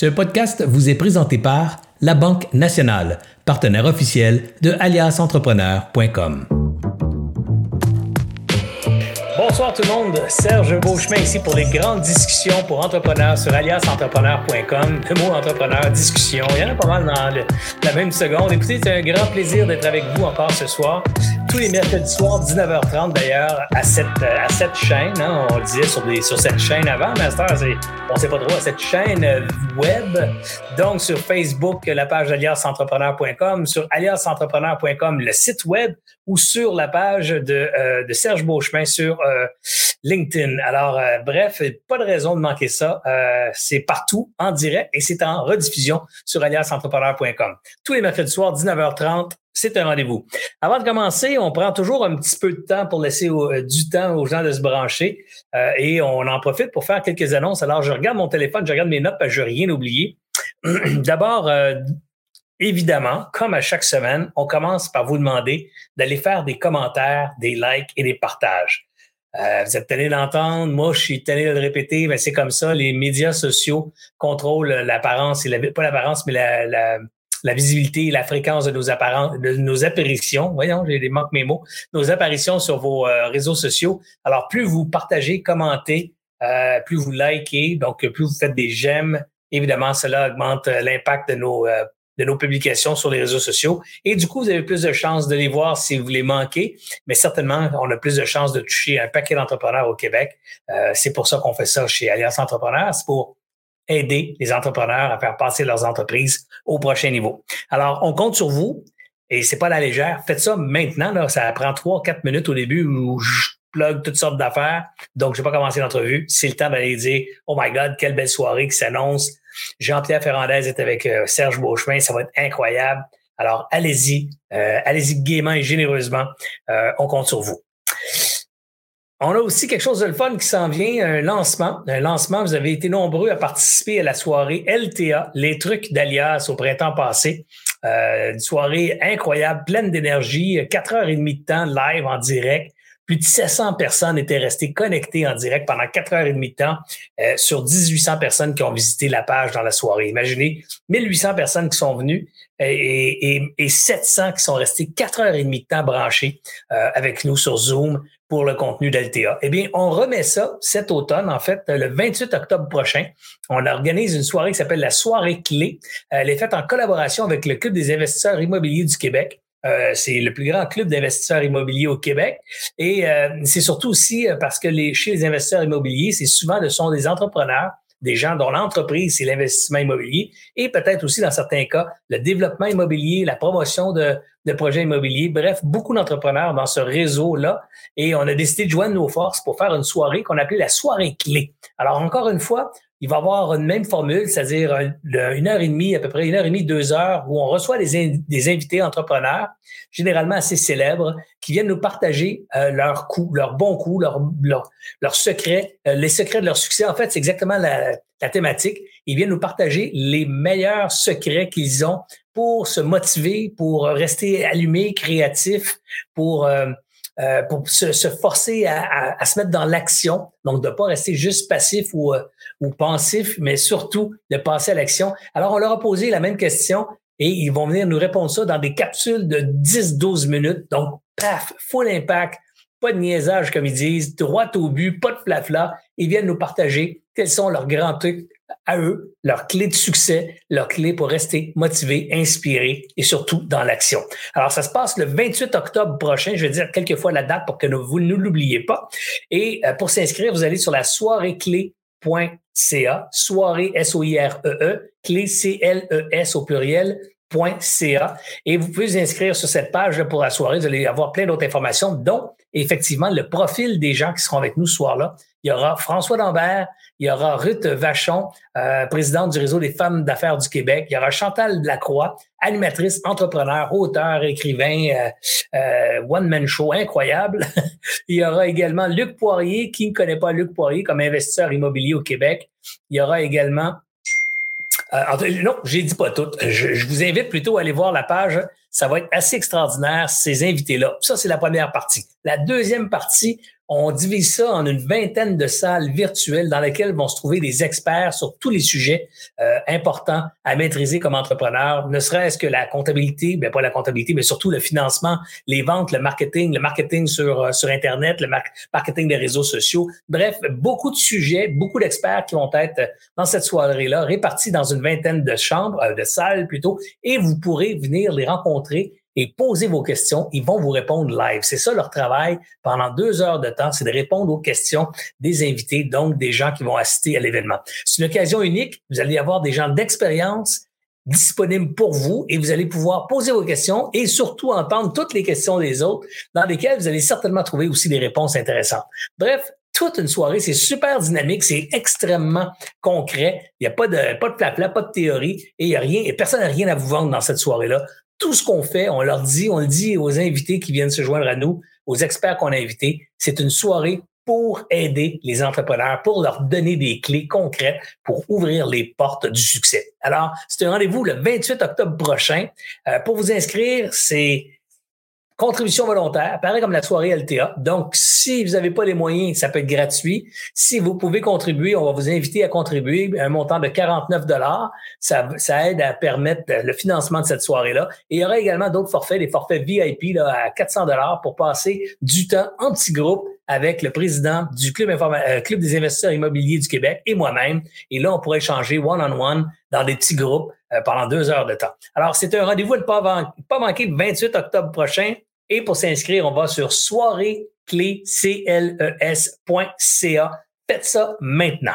Ce podcast vous est présenté par La Banque Nationale, partenaire officiel de aliasentrepreneur.com. Bonsoir tout le monde, Serge Beauchemin ici pour les grandes discussions pour entrepreneurs sur aliasentrepreneur.com. Le mot entrepreneur, discussion, il y en a pas mal dans la même seconde. Écoutez, c'est un grand plaisir d'être avec vous encore ce soir tous les mercredis soirs, 19h30 d'ailleurs, à cette, à cette chaîne. Hein, on le disait sur, des, sur cette chaîne avant, mais on ne sait pas trop, à cette chaîne euh, web. Donc, sur Facebook, la page aliasentrepreneur.com, sur aliasentrepreneur.com, le site web, ou sur la page de, euh, de Serge Beauchemin sur euh, LinkedIn. Alors, bref, pas de raison de manquer ça. c'est partout, en direct, et c'est en rediffusion sur aliasentrepreneur.com. Tous les mercredis soirs, 19h30, c'est un rendez-vous. Avant de commencer, on prend toujours un petit peu de temps pour laisser euh, du temps aux gens de se brancher euh, et on en profite pour faire quelques annonces. Alors, je regarde mon téléphone, je regarde mes notes parce je n'ai rien oublié. D'abord, euh, évidemment, comme à chaque semaine, on commence par vous demander d'aller faire des commentaires, des likes et des partages. Vous êtes tanné d'entendre, moi je suis tanné de le répéter, mais c'est comme ça, les médias sociaux contrôlent l'apparence, la, pas l'apparence, mais la, la visibilité et la fréquence de nos, de nos apparitions. Voyons, j'ai des manques mes mots. Nos apparitions sur vos euh, réseaux sociaux. Alors, plus vous partagez, commentez, euh, plus vous likez, donc plus vous faites des j'aime, évidemment, cela augmente euh, l'impact de nos de nos publications sur les réseaux sociaux. Et du coup, vous avez plus de chances de les voir si vous les manquez, mais certainement, on a plus de chances de toucher un paquet d'entrepreneurs au Québec. c'est pour ça qu'on fait ça chez Alliance Entrepreneurs. C'est pour aider les entrepreneurs à faire passer leurs entreprises au prochain niveau. Alors, on compte sur vous et c'est pas la légère. Faites ça maintenant. Là, ça prend trois, quatre minutes au début où je plug toutes sortes d'affaires. Donc, je vais pas commencer l'entrevue. C'est le temps d'aller dire, oh my God, quelle belle soirée qui s'annonce. Jean-Pierre Ferrandez est avec euh, Serge Beauchemin. Ça va être incroyable. Alors, allez-y. Euh, allez-y gaiement et généreusement. Euh, on compte sur vous. On a aussi quelque chose de le fun qui s'en vient, un lancement. Un lancement, vous avez été nombreux à participer à la soirée LTA, les trucs d'Alias au printemps passé. Une soirée incroyable, pleine d'énergie, quatre heures et demie de temps live en direct. Plus de 700 personnes étaient restées connectées en direct pendant quatre heures et demie de temps euh, sur 1800 personnes qui ont visité la page dans la soirée. Imaginez 1800 personnes qui sont venues et, et, et 700 qui sont restées quatre heures et demie de temps branchées euh, avec nous sur Zoom pour le contenu d'LTA. Eh bien, on remet ça cet automne, en fait, le 28 octobre prochain. On organise une soirée qui s'appelle la soirée clé. Elle est faite en collaboration avec le Club des investisseurs immobiliers du Québec. Euh, c'est le plus grand club d'investisseurs immobiliers au Québec. Et euh, c'est surtout aussi euh, parce que chez les investisseurs immobiliers, c'est souvent ce sont des entrepreneurs des gens dont l'entreprise, c'est l'investissement immobilier et peut-être aussi dans certains cas, le développement immobilier, la promotion de, de projets immobiliers. Bref, beaucoup d'entrepreneurs dans ce réseau-là. Et on a décidé de joindre nos forces pour faire une soirée qu'on appelait la soirée clé. Alors, encore une fois, il va avoir une même formule, c'est-à-dire une heure et demie, à peu près une heure et demie, deux heures, où on reçoit des, invités entrepreneurs, généralement assez célèbres, qui viennent nous partager euh, leurs coups, leurs bons coups, leurs leur, secrets, euh, les secrets de leur succès. En fait, c'est exactement la, la thématique. Ils viennent nous partager les meilleurs secrets qu'ils ont pour se motiver, pour rester allumés, créatifs, pour euh, euh, pour se, se forcer à, à, se mettre dans l'action, donc de ne pas rester juste passif ou, euh, ou pensif, mais surtout de passer à l'action. Alors, on leur a posé la même question et ils vont venir nous répondre ça dans des capsules de 10-12 minutes. Donc, paf, full impact, pas de niaisage comme ils disent, droit au but, pas de flafla. Ils viennent nous partager quels sont leurs grands trucs à eux, leur clé de succès, leur clé pour rester motivé, inspiré et surtout dans l'action. Alors, ça se passe le 28 octobre prochain. Je vais dire quelques fois la date pour que vous ne l'oubliez pas. Et euh, pour s'inscrire, vous allez sur la soirée clé.ca, soirée S-O-I-R-E-E, clé C-L-E-S au pluriel, et vous pouvez vous inscrire sur cette page pour la soirée. Vous allez avoir plein d'autres informations, dont effectivement le profil des gens qui seront avec nous ce soir-là. Il y aura François Lambert, il y aura Ruth Vachon, euh, présidente du réseau des femmes d'affaires du Québec. Il y aura Chantal Lacroix, animatrice, entrepreneur, auteur, écrivain, euh, euh, one-man show incroyable. il y aura également Luc Poirier, qui ne connaît pas Luc Poirier comme investisseur immobilier au Québec. Il y aura également... non, j'ai dit pas tout. Je, je, vous invite plutôt à aller voir la page Ça va être assez extraordinaire, ces invités-là. Ça, c'est la première partie. La deuxième partie, on divise ça en une vingtaine de salles virtuelles dans lesquelles vont se trouver des experts sur tous les sujets euh, importants à maîtriser comme entrepreneur, ne serait-ce que la comptabilité, mais ben, pas la comptabilité, mais surtout le financement, les ventes, le marketing, le marketing sur, euh, sur Internet, le marketing des réseaux sociaux. Bref, beaucoup de sujets, beaucoup d'experts qui vont être dans cette soirée-là, répartis dans une vingtaine de chambres, euh, de salles plutôt, et vous pourrez venir les rencontrer et posez vos questions. Ils vont vous répondre live. C'est ça leur travail pendant deux heures de temps, c'est de répondre aux questions des invités, donc des gens qui vont assister à l'événement. C'est une occasion unique. Vous allez avoir des gens d'expérience disponibles pour vous et vous allez pouvoir poser vos questions et surtout entendre toutes les questions des autres dans lesquelles vous allez certainement trouver aussi des réponses intéressantes. Bref, toute une soirée, c'est super dynamique, c'est extrêmement concret. Il n'y a pas de pas de pas de théorie et il y a rien et personne n'a rien à vous vendre dans cette soirée-là tout ce qu'on fait, on leur dit, on le dit aux invités qui viennent se joindre à nous, aux experts qu'on a invités, c'est une soirée pour aider les entrepreneurs, pour leur donner des clés concrètes pour ouvrir les portes du succès. Alors, c'est un rendez-vous le 28 octobre prochain. Euh, pour vous inscrire, c'est Contribution volontaire, pareil comme la soirée LTA. Donc, si vous n'avez pas les moyens, ça peut être gratuit. Si vous pouvez contribuer, on va vous inviter à contribuer un montant de 49 dollars. Ça, ça aide à permettre le financement de cette soirée-là. Et il y aura également d'autres forfaits, des forfaits VIP là, à 400 dollars pour passer du temps en petit groupe avec le président du Club, euh, Club des investisseurs immobiliers du Québec et moi-même. Et là, on pourrait échanger one-on-one dans des petits groupes euh, pendant deux heures de temps. Alors, c'est un rendez-vous à ne pas, pas manquer le 28 octobre prochain. Et pour s'inscrire, on va sur soireecléscles.ca. Faites ça maintenant.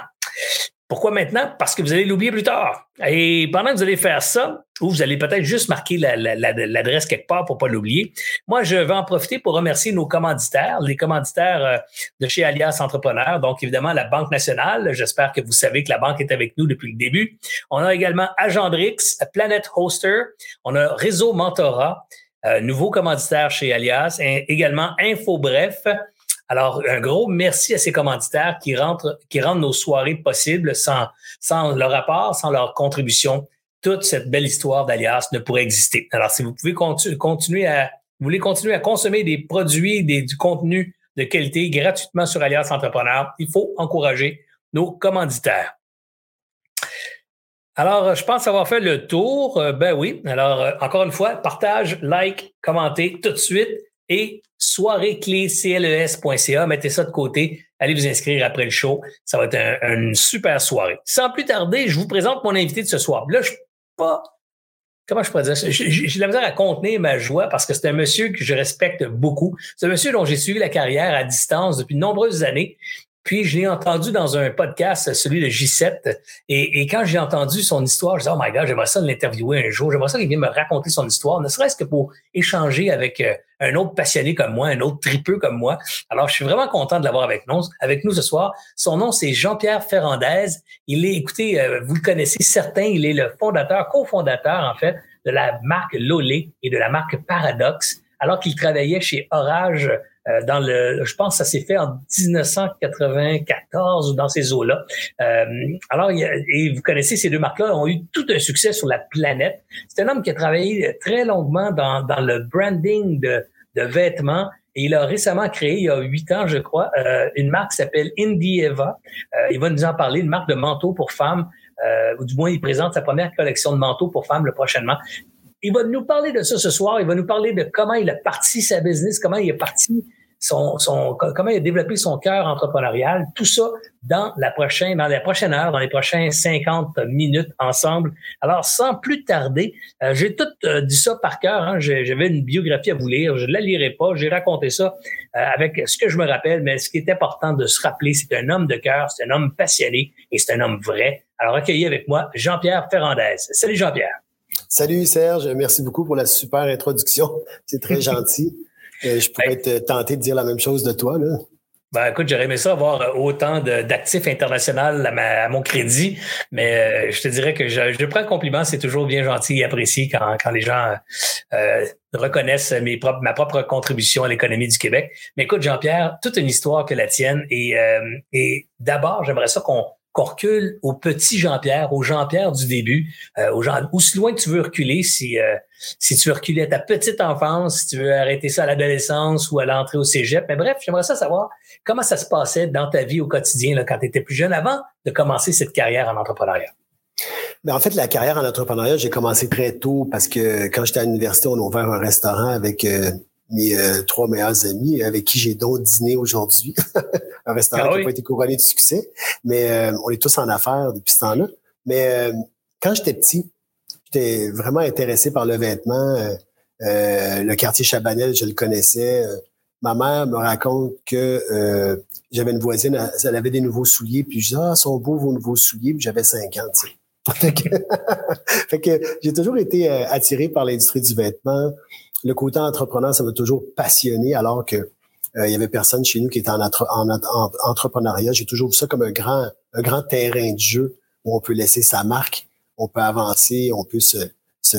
Pourquoi maintenant? Parce que vous allez l'oublier plus tard. Et pendant que vous allez faire ça, ou vous allez peut-être juste marquer l'adresse quelque part pour pas l'oublier, moi, je vais en profiter pour remercier nos commanditaires, les commanditaires euh, de chez Alias Entrepreneurs. Donc, évidemment, la Banque nationale. J'espère que vous savez que la banque est avec nous depuis le début. On a également Agendrix, Planet Hoster. On a Réseau Mentorat. Euh, nouveau commanditaire chez Alias, et également InfoBref. Alors, un gros merci à ces commanditaires qui, rentrent, qui rendent nos soirées possibles sans, sans leur apport, sans leur contribution. Toute cette belle histoire d'Alias ne pourrait exister. Alors, si vous pouvez continuer à, vous voulez continuer à consommer des produits, des, du contenu de qualité gratuitement sur Alias Entrepreneur, il faut encourager nos commanditaires. Alors, je pense avoir fait le tour. Euh, ben oui. Alors, euh, encore une fois, partage, like, commentez tout de suite et soireecléscles.ca. Mettez ça de côté. Allez vous inscrire après le show. Ça va être une super soirée. Sans plus tarder, je vous présente mon invité de ce soir. Là, je suis pas comment je pourrais dire J'ai la misère à contenir ma joie parce que c'est un monsieur que je respecte beaucoup. C'est un monsieur dont j'ai suivi la carrière à distance depuis de nombreuses années. Puis je l'ai entendu dans un podcast, celui de J7, et, quand j'ai entendu son histoire, je disais, oh my God, j'aimerais ça l'interviewer un jour, j'aimerais ça qu'il vienne me raconter son histoire, ne serait-ce que pour échanger avec euh, un autre passionné comme moi, un autre tripeux comme moi. Alors, je suis vraiment content de l'avoir avec nous, avec nous ce soir. Son nom, c'est Jean-Pierre Ferrandez. Il est, écoutez, euh, vous le connaissez certains, il est le fondateur, cofondateur, en fait, de la marque Lolé et de la marque Paradox, alors qu'il travaillait chez Orage euh, dans le, je pense que ça s'est fait en 1994 ou dans ces eaux-là. Euh, alors, et vous connaissez ces deux marques-là, ont eu tout un succès sur la planète. C'est un homme qui a travaillé très longuement dans, dans le branding de, de vêtements. Et il a récemment créé, il y a huit ans, je crois, euh, une marque qui s'appelle Indieva. Euh, il va nous en parler, une marque de manteaux pour femmes. Euh, ou du moins, il présente sa première collection de manteaux pour femmes le prochainement. Il va nous parler de ça ce soir. Il va nous parler de comment il a parti sa business, comment il est parti son, son, comment il a développé son cœur entrepreneurial, tout ça dans la prochaine, dans la prochaine heure, dans les prochains 50 minutes ensemble. Alors, sans plus tarder, euh, j'ai tout euh, dit ça par cœur. Hein, J'avais une biographie à vous lire. Je ne la lirai pas. J'ai raconté ça euh, avec ce que je me rappelle, mais ce qui est important de se rappeler, c'est un homme de cœur, c'est un homme passionné et c'est un homme vrai. Alors, accueillez avec moi Jean-Pierre Ferrandez. Salut Jean-Pierre. Salut Serge, merci beaucoup pour la super introduction. C'est très gentil. Euh, je pourrais être tenté de dire la même chose de toi. Là. Ben, écoute, j'aurais aimé ça avoir autant d'actifs internationaux à, mon crédit, mais euh, je te dirais que je, prends le compliment. C'est toujours bien gentil et apprécié quand, quand les gens euh, reconnaissent mes propres, ma propre contribution à l'économie du Québec. Mais écoute, Jean-Pierre, toute une histoire que la tienne. Et, et d'abord, j'aimerais ça qu'on qu'on recule au petit Jean-Pierre, au Jean-Pierre du début, euh, au Jean, aussi loin que tu veux reculer, si, euh, si tu veux reculer à ta petite enfance, si tu veux arrêter ça à l'adolescence ou à l'entrée au cégep. Mais bref, j'aimerais ça savoir comment ça se passait dans ta vie au quotidien quand tu étais plus jeune avant de commencer cette carrière en entrepreneuriat? Ben en fait, la carrière en entrepreneuriat, j'ai commencé très tôt parce que quand j'étais à l'université, on a ouvert un restaurant avec euh, mes euh, trois meilleurs amis avec qui j'ai donc dîné aujourd'hui. un restaurant ah qui n'a pas été couronné de succès, mais euh, on est tous en affaires depuis ce temps-là. Mais euh, quand j'étais petit, j'étais vraiment intéressé par le vêtement. le quartier Chabanel, je le connaissais. Ma mère me raconte que j'avais une voisine, elle avait des nouveaux souliers, puis je disais, ah, sont beaux vos nouveaux souliers, puis j'avais 50, fait que, fait que j'ai toujours été attiré par l'industrie du vêtement le côté entrepreneur, ça m'a toujours passionné, alors que euh, il y avait personne chez nous qui était en, entrepreneuriat. J'ai toujours vu ça comme un grand, un grand terrain de jeu où on peut laisser sa marque, on peut avancer, on peut se,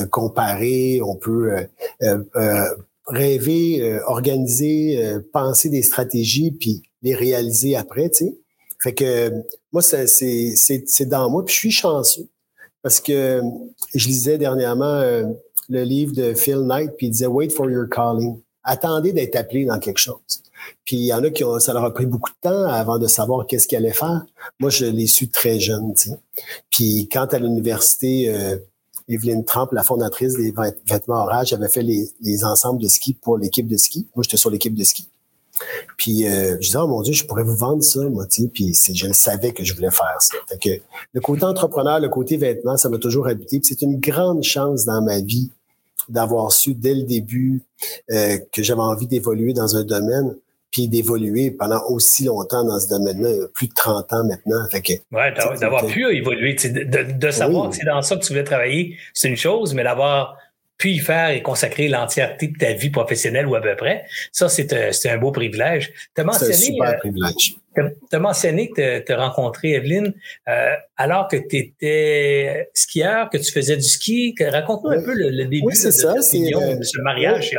comparer, on peut euh, euh, rêver, organiser, penser des stratégies, puis les réaliser après, tu sais. Fait que moi, c'est dans moi, puis je suis chanceux. Parce que je lisais dernièrement le livre de Phil Knight, puis il disait Wait for your calling. Attendez d'être appelé dans quelque chose. Puis il y en a qui ont, ça leur a pris beaucoup de temps avant de savoir qu'est-ce qu'ils allaient faire. Moi, je l'ai su très jeune. Tu sais. Puis quand à l'université, euh, Evelyne Trump, la fondatrice des vêtements Orage, avait fait les, les ensembles de ski pour l'équipe de ski. Moi, j'étais sur l'équipe de ski. Puis euh, je disais, oh mon Dieu, je pourrais vous vendre ça, moi, tu sais. Puis je le savais que je voulais faire ça. Fait que le côté entrepreneur, le côté vêtements, ça m'a toujours habité. C'est une grande chance dans ma vie d'avoir su dès le début euh, que j'avais envie d'évoluer dans un domaine puis d'évoluer pendant aussi longtemps dans ce domaine-là, plus de 30 ans maintenant. Fait que, ouais, d'avoir pu évoluer, de, de, savoir que c'est dans ça que tu voulais travailler, c'est une chose, mais d'avoir pu y faire et consacrer l'entièreté de ta vie professionnelle ou à peu près, ça, c'est un, euh, un beau privilège. C'est un super euh, privilège. Tu as mentionné que tu as rencontré Evelyne euh, alors que tu étais skieur, que tu faisais du ski. Raconte-nous un peu le, début de, ça, de, ce mariage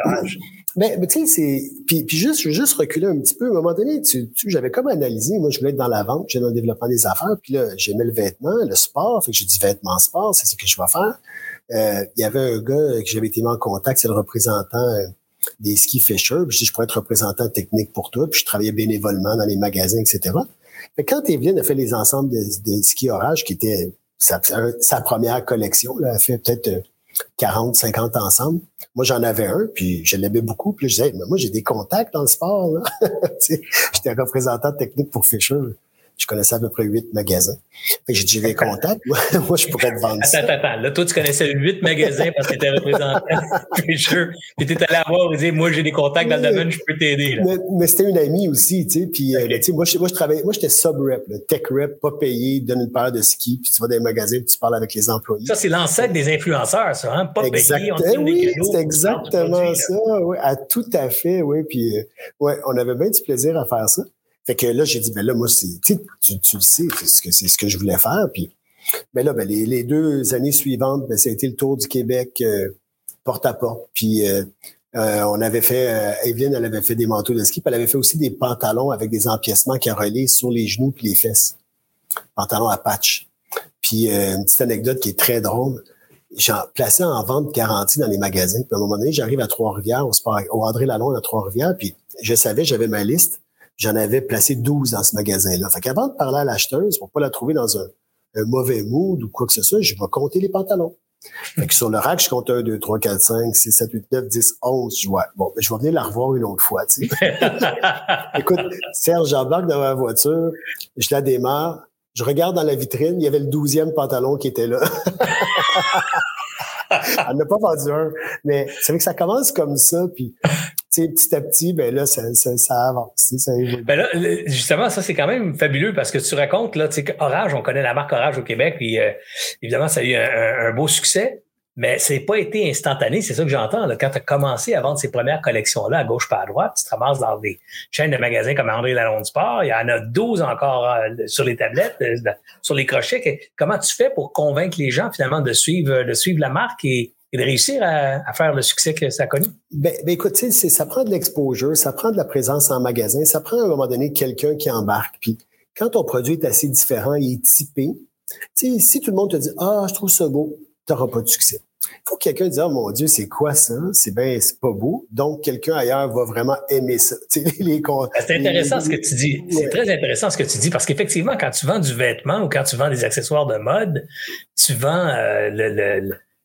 mais, mais tu sais, c'est. Puis, puis juste, je veux juste reculer un petit peu. À un moment donné, tu, tu j'avais comme analysé. Moi, je voulais être dans la vente, j'étais dans le développement des affaires. Puis là, j'aimais le vêtement, le sport. Fait que j'ai dit vêtements sport, c'est ce que je vais faire. Euh, il y avait un gars que j'avais été mis en contact, c'est le représentant euh, des ski Fisher. Puis je dis, je pourrais être représentant technique pour toi. Puis je travaillais bénévolement dans les magasins, etc. Mais quand Evelyne a fait les ensembles de, de ski orage, qui était sa, première collection, là, elle a fait peut-être 40, 50 ensemble. Moi, j'en avais un, puis je l'aimais beaucoup. Puis je disais, mais moi, j'ai des contacts dans le sport. J'étais représentant technique pour Fisher je connaissais à peu près huit magasins. Fait que j'ai dit, les contacts, moi, je pourrais te vendre ça. Attends, attends, là, toi, tu connaissais huit magasins parce que tu étais représentant Fisher. Puis tu étais allé voir et dire, moi, j'ai des contacts dans le domaine, je peux t'aider. Mais, mais c'était une amie aussi, tu sais. Puis, euh, tu sais, moi, je, moi, je travaillais, moi, j'étais sub-rep, tech rep, pas payé, donne une paire de ski, puis tu vas dans les magasins, puis tu parles avec les employés. Ça, c'est l'ancêtre des influenceurs, ça, hein? Pas payé, on Oui, c'est exactement ça, oui, à tout à fait, oui. Puis, euh, ouais, on avait bien du plaisir à faire ça. Fait que là, j'ai dit, ben là, moi, c'est, tu, tu le sais, c'est ce que, c'est ce que je voulais faire. Puis, ben là, ben, les, les deux années suivantes, ben, ça a été le tour du Québec euh, porte à porte. Puis, euh, euh, on avait fait, euh, Evelyne, elle avait fait des manteaux de ski, puis elle avait fait aussi des pantalons avec des empiècements qui relais sur les genoux puis les fesses. Pantalons à patch. Puis, une petite anecdote qui est très drôle. J'en plaçais en vente garantie dans les magasins. Puis à un moment donné, j'arrive à Trois-Rivières, au André Lalonde à Trois-Rivières, puis je savais, j'avais ma liste j'en avais placé 12 dans ce magasin-là. Fait qu'avant de parler à l'acheteuse, pour pas la trouver dans un, mauvais mood ou quoi que ce soit, je vais compter les pantalons. Fait que sur le rack, je compte 1, 2, 3, 4, 5, 6, 7, 8, 9, 10, 11. Je vois, bon, ben, je vais venir la revoir une autre fois, tu sais. Écoute, Serge, j'embarque dans ma voiture, je la démarre, je regarde dans la vitrine, il y avait le douzième pantalon qui était là. Elle n'a pas vendu un. Mais c'est vrai que ça commence comme ça, puis petit à petit, ben là, ça, avance. Ça ben là, justement, ça, c'est quand même fabuleux parce que tu racontes, là, tu sais, Orage, on connaît la marque Orage au Québec, puis euh, évidemment, ça a eu un, beau succès. Mais c'est pas été instantané, c'est ça que j'entends. Quand tu as commencé à vendre ces premières collections-là, à gauche pas à droite, tu te ramasses dans des chaînes de magasins comme André Lalonde Sport. Il y en a 12 encore euh, sur les tablettes, euh, sur les crochets. Comment tu fais pour convaincre les gens finalement de suivre, de suivre la marque et, de réussir à, faire le succès que ça a connu? Ben, ben écoute, ça prend de l'exposure, ça prend de la présence en magasin, ça prend à un moment donné quelqu'un qui embarque. Puis quand ton produit est assez différent, il est typé, si tout le monde te dit Ah, je trouve ça beau, tu n'auras pas de succès. Il faut que quelqu'un dise, oh mon Dieu, c'est quoi ça? C'est bien, c'est pas beau. Donc, quelqu'un ailleurs va vraiment aimer ça. Ben, c'est intéressant ce que tu dis. C'est très intéressant ce que tu dis parce qu'effectivement, quand tu vends du vêtement ou quand tu vends des accessoires de mode, tu vends euh,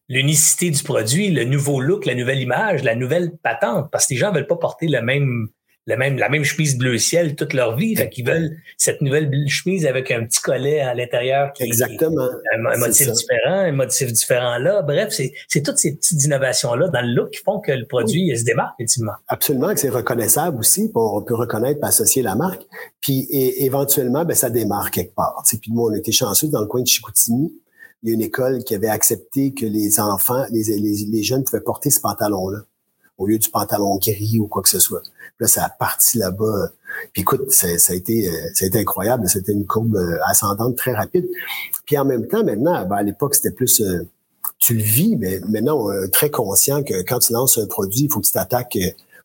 l'unicité du produit, le nouveau look, la nouvelle image, la nouvelle patente parce que les gens veulent pas porter le même la même, la même chemise bleu ciel toute leur vie. Fait qu'ils veulent cette nouvelle chemise avec un petit collet à l'intérieur. Qui, Exactement. un, motif différent, un motif différent là. Bref, c'est toutes ces petites innovations-là dans le look qui font que le produit se démarque, effectivement. Absolument, que c'est reconnaissable aussi. On peut reconnaître et associer la marque. Puis et, éventuellement, ben, ça démarque quelque part. Puis nous, on était chanceux dans le coin de Chicoutimi. Il y a une école qui avait accepté que les enfants, les, les, les jeunes pouvaient porter ce pantalon-là au lieu du pantalon gris ou quoi que ce soit. Là, ça a parti là-bas. Puis écoute, ça, a été, euh, ça a été incroyable. C'était une courbe euh, ascendante très rapide. Puis en même temps, maintenant, ben, à l'époque, c'était plus euh, tu le vis, mais maintenant, très conscient que quand tu lances un produit, il faut que tu t'attaques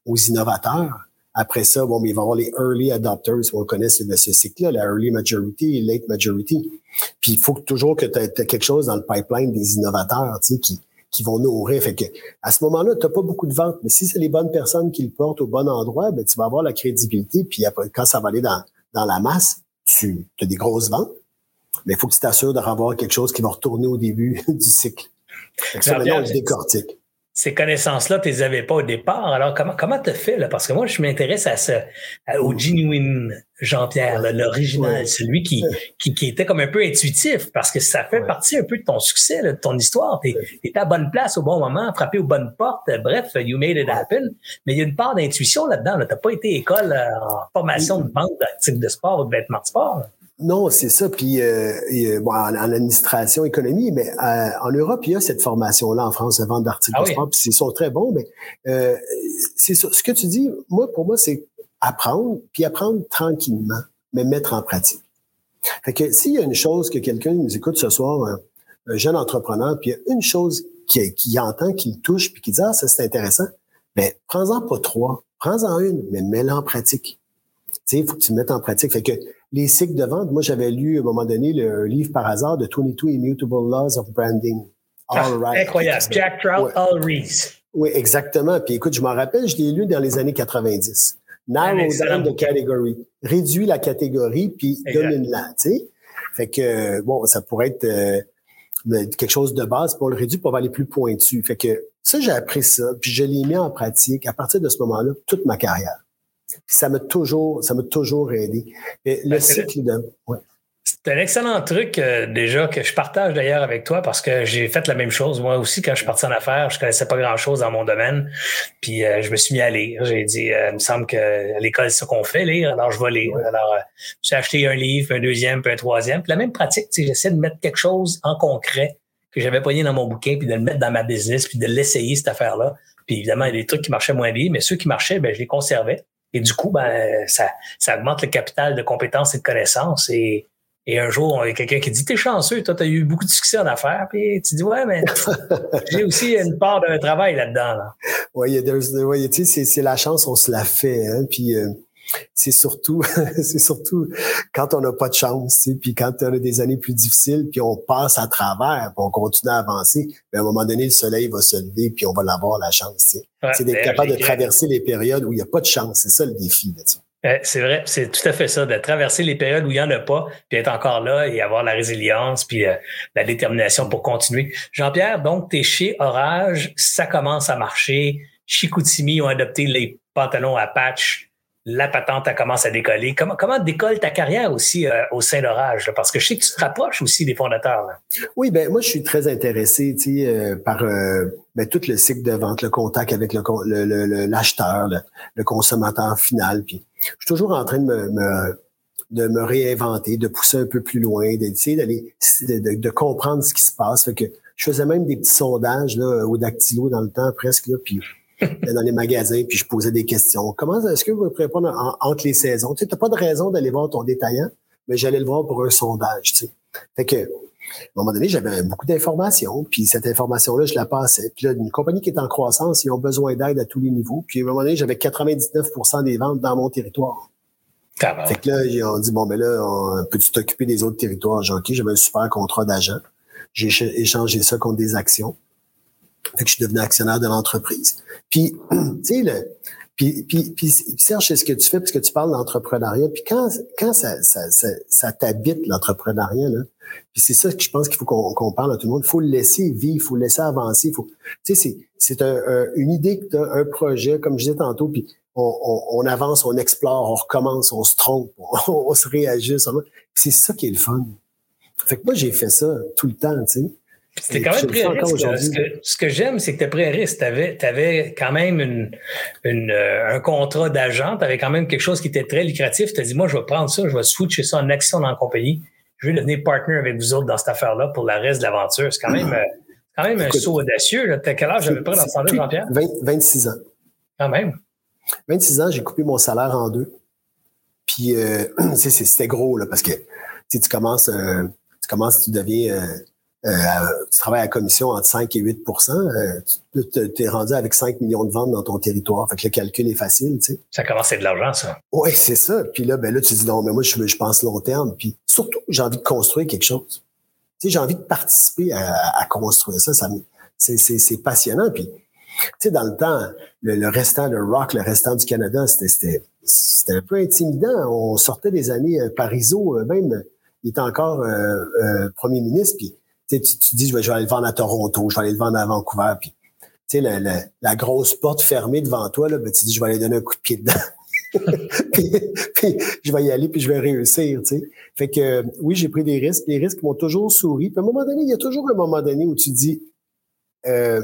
aux innovateurs. Après ça, bon, mais il va y avoir les early adopters, on connaît ce, ce cycle-là, la early majority late majority. Puis il faut toujours que tu aies quelque chose dans le pipeline des innovateurs, tu sais, qui, qui vont nourrir. Fait que à ce moment-là, tu n'as pas beaucoup de ventes. Mais si c'est les bonnes personnes qui le portent au bon endroit, ben, tu vas avoir la crédibilité. Puis après, quand ça va aller dans, dans la masse, tu as des grosses ventes. Mais il faut que tu t'assures d'avoir quelque chose qui va retourner au début du cycle. Ça, maintenant, on le décortique ces connaissances-là, tu les avais pas au départ. Alors, comment comment tu fait? Là? Parce que moi, je m'intéresse à ce, au genuine Jean-Pierre, l'original, celui qui, qui, qui, était comme un peu intuitif, parce que ça fait partie un peu de ton succès, de ton histoire. Tu es, à bonne place au bon moment, frappé aux bonnes portes. Bref, you made it happen. Mais il y a une part d'intuition là-dedans. Là. Tu n'as pas été école euh, en formation de vente d'actifs de sport ou de vêtements de sport. Non, c'est ça. Puis euh, euh, bon, en, administration, économie, mais euh, en Europe, il y a cette formation-là en France vente d'articles ah. Puis ils sont très bons, mais c'est Ce que tu dis, moi, pour moi, c'est apprendre, puis apprendre tranquillement, mais mettre en pratique. Fait que s'il y a une chose que quelqu'un nous écoute ce soir, un, jeune entrepreneur, puis il y a une chose qui, qui entend, qui le touche, puis qui dit ah ça c'est intéressant, ben prends-en pas trois, prends-en une, mais mets-la en pratique. Tu sais, il faut que tu le mettes en pratique. Fait que les cycles de vente, moi, j'avais lu à un moment donné le livre par hasard de 22 Immutable Laws of Branding. All ah, Incroyable. Jack Trout, All Reese. Oui, exactement. Puis écoute, je m'en rappelle, je l'ai lu dans les années 90. Narrow down the category. Réduis la catégorie, puis domine-la, tu sais. Fait que, bon, ça pourrait être euh, quelque chose de base, pour le réduire pour aller plus pointu. Fait que ça, j'ai appris ça, puis je l'ai mis en pratique à partir de ce moment-là, toute ma carrière ça m'a toujours, ça m'a toujours aidé. Le ben, cycle de, C'est un excellent truc euh, déjà que je partage d'ailleurs avec toi parce que j'ai fait la même chose moi aussi quand je suis parti en affaires. Je connaissais pas grand chose dans mon domaine, puis euh, je me suis mis à lire. J'ai dit, euh, il me semble que à l'école c'est ce qu'on fait lire, alors je vais lire. Alors j'ai acheté un livre, un deuxième, puis un troisième. Puis la même pratique, j'essaie de mettre quelque chose en concret que j'avais pogné dans mon bouquin, puis de le mettre dans ma business, puis de l'essayer cette affaire-là. Puis évidemment, il y a des trucs qui marchaient moins bien, mais ceux qui marchaient, ben je les conservais. Et du coup, ben, ça, ça augmente le capital de compétences et de connaissances. Et, et un jour, il y a quelqu'un qui dit T'es chanceux, toi, tu as eu beaucoup de succès en affaires. Puis tu dis Ouais, mais j'ai aussi une part d'un travail là-dedans. Là. Oui, c'est la chance, on se la fait. Hein? Puis euh, c'est surtout, c'est surtout quand on n'a pas de chance, puis quand on a des années plus difficiles, puis on passe à travers, puis on continue à avancer, à un moment donné, le soleil va se lever, puis on va l'avoir la chance. c'est d'être ben, capable de traverser les périodes où il n'y a pas de chance. C'est ça le défi. c'est vrai, c'est tout à fait ça, de traverser les périodes où il n'y en a pas, puis être encore là et avoir la résilience, puis euh, la détermination pour continuer. Jean-Pierre, donc, t'es chez Orage, ça commence à marcher. Chicoutimi ont adopté les pantalons à patch la patente commence à décoller. Comment, décolle ta carrière aussi euh, au sein d'Orage? Parce que je sais que tu te rapproches aussi des fondateurs. Oui, ben moi, je suis très intéressé euh, par euh, ben, tout le cycle de vente, le contact avec l'acheteur, le, consommateur final. Puis, je suis toujours en train de me, de réinventer, de pousser un peu plus loin, d'essayer d'aller de, de, comprendre ce qui se passe. Fait que je faisais même des petits sondages au dactylo dans le temps presque, là, puis dans les magasins, puis je posais des questions. Comment est-ce que vous pouvez répondre entre les saisons? Tu sais, pas de raison d'aller voir ton détaillant, mais j'allais le voir pour un sondage, tu sais. Fait que, à un moment donné, j'avais beaucoup d'informations, puis cette information-là, je la passais. Puis là, une compagnie qui est en croissance, ils ont besoin d'aide à tous les niveaux. Puis à un moment donné, j'avais 99% des ventes dans mon territoire. Fait que là, on dit, bon, ben là, peux-tu t'occuper des autres territoires? J'ai OK, j'avais un super contrat d'agent. J'ai échangé ça contre des actions. Fait que je suis devenu actionnaire de l'entreprise. Puis, tu sais, le, puis, puis, puis, Serge, c'est ce que tu fais parce que tu parles d'entrepreneuriat. Puis quand, quand ça, ça, ça, ça t'habite, l'entrepreneuriat, là, puis c'est ça que je pense qu'il faut qu'on parle à tout le monde. Il faut le laisser vivre, il faut le laisser avancer. Faut, tu sais, c'est, c'est un, une idée que tu as, un projet, comme je disais tantôt, puis on, on, on, avance, on explore, on recommence, on se trompe, on, on se réajuste. C'est ça qui est le fun. Fait que moi, j'ai fait ça tout le temps, tu sais. C'était quand même pris Ce que, ce que j'aime, c'est que tu es pris un risque. Tu avais, quand même une, une, euh, un contrat d'agent, tu avais quand même quelque chose qui était très lucratif. Tu as dit, moi, je vais prendre ça, je vais switcher ça en action dans la compagnie. Je vais devenir partner avec vous autres dans cette affaire-là pour le reste de l'aventure. C'est quand même, euh, quand même un saut audacieux. Tu as quel âge j'avais pas dans ce temps-là, Jean-Pierre? 26 ans. Quand même. 26 ans, j'ai coupé mon salaire en deux. Puis, euh, c'était gros, là, parce que tu commences, tu commences, tu deviens euh, tu travailles à commission entre 5 et 8% euh, tu es rendu avec 5 millions de ventes dans ton territoire. Fait que le calcul est facile, tu sais. Ça commence à être de l'argent, ça. Oui, c'est ça. Puis là, ben là, tu dis non, mais moi, je, je pense long terme. Puis surtout, j'ai envie de construire quelque chose. Tu sais, j'ai envie de participer à, construire ça. ça c'est passionnant. Puis, tu sais, dans le temps, le, restant, de rock, le restant du Canada, c'était un peu intimidant. On sortait des années, euh, Parizeau, même, il était encore premier ministre, puis tu, tu dis, je vais, aller le vendre à Toronto, je vais aller le vendre à Vancouver, puis tu sais, la, la, grosse porte fermée devant toi, là, ben, tu dis, je vais aller donner un coup de pied dedans. puis, je vais y aller, puis je vais réussir, tu sais. Fait que, oui, j'ai pris des risques. Les risques m'ont toujours souri. Puis à un moment donné, il y a toujours un moment donné où tu dis, euh,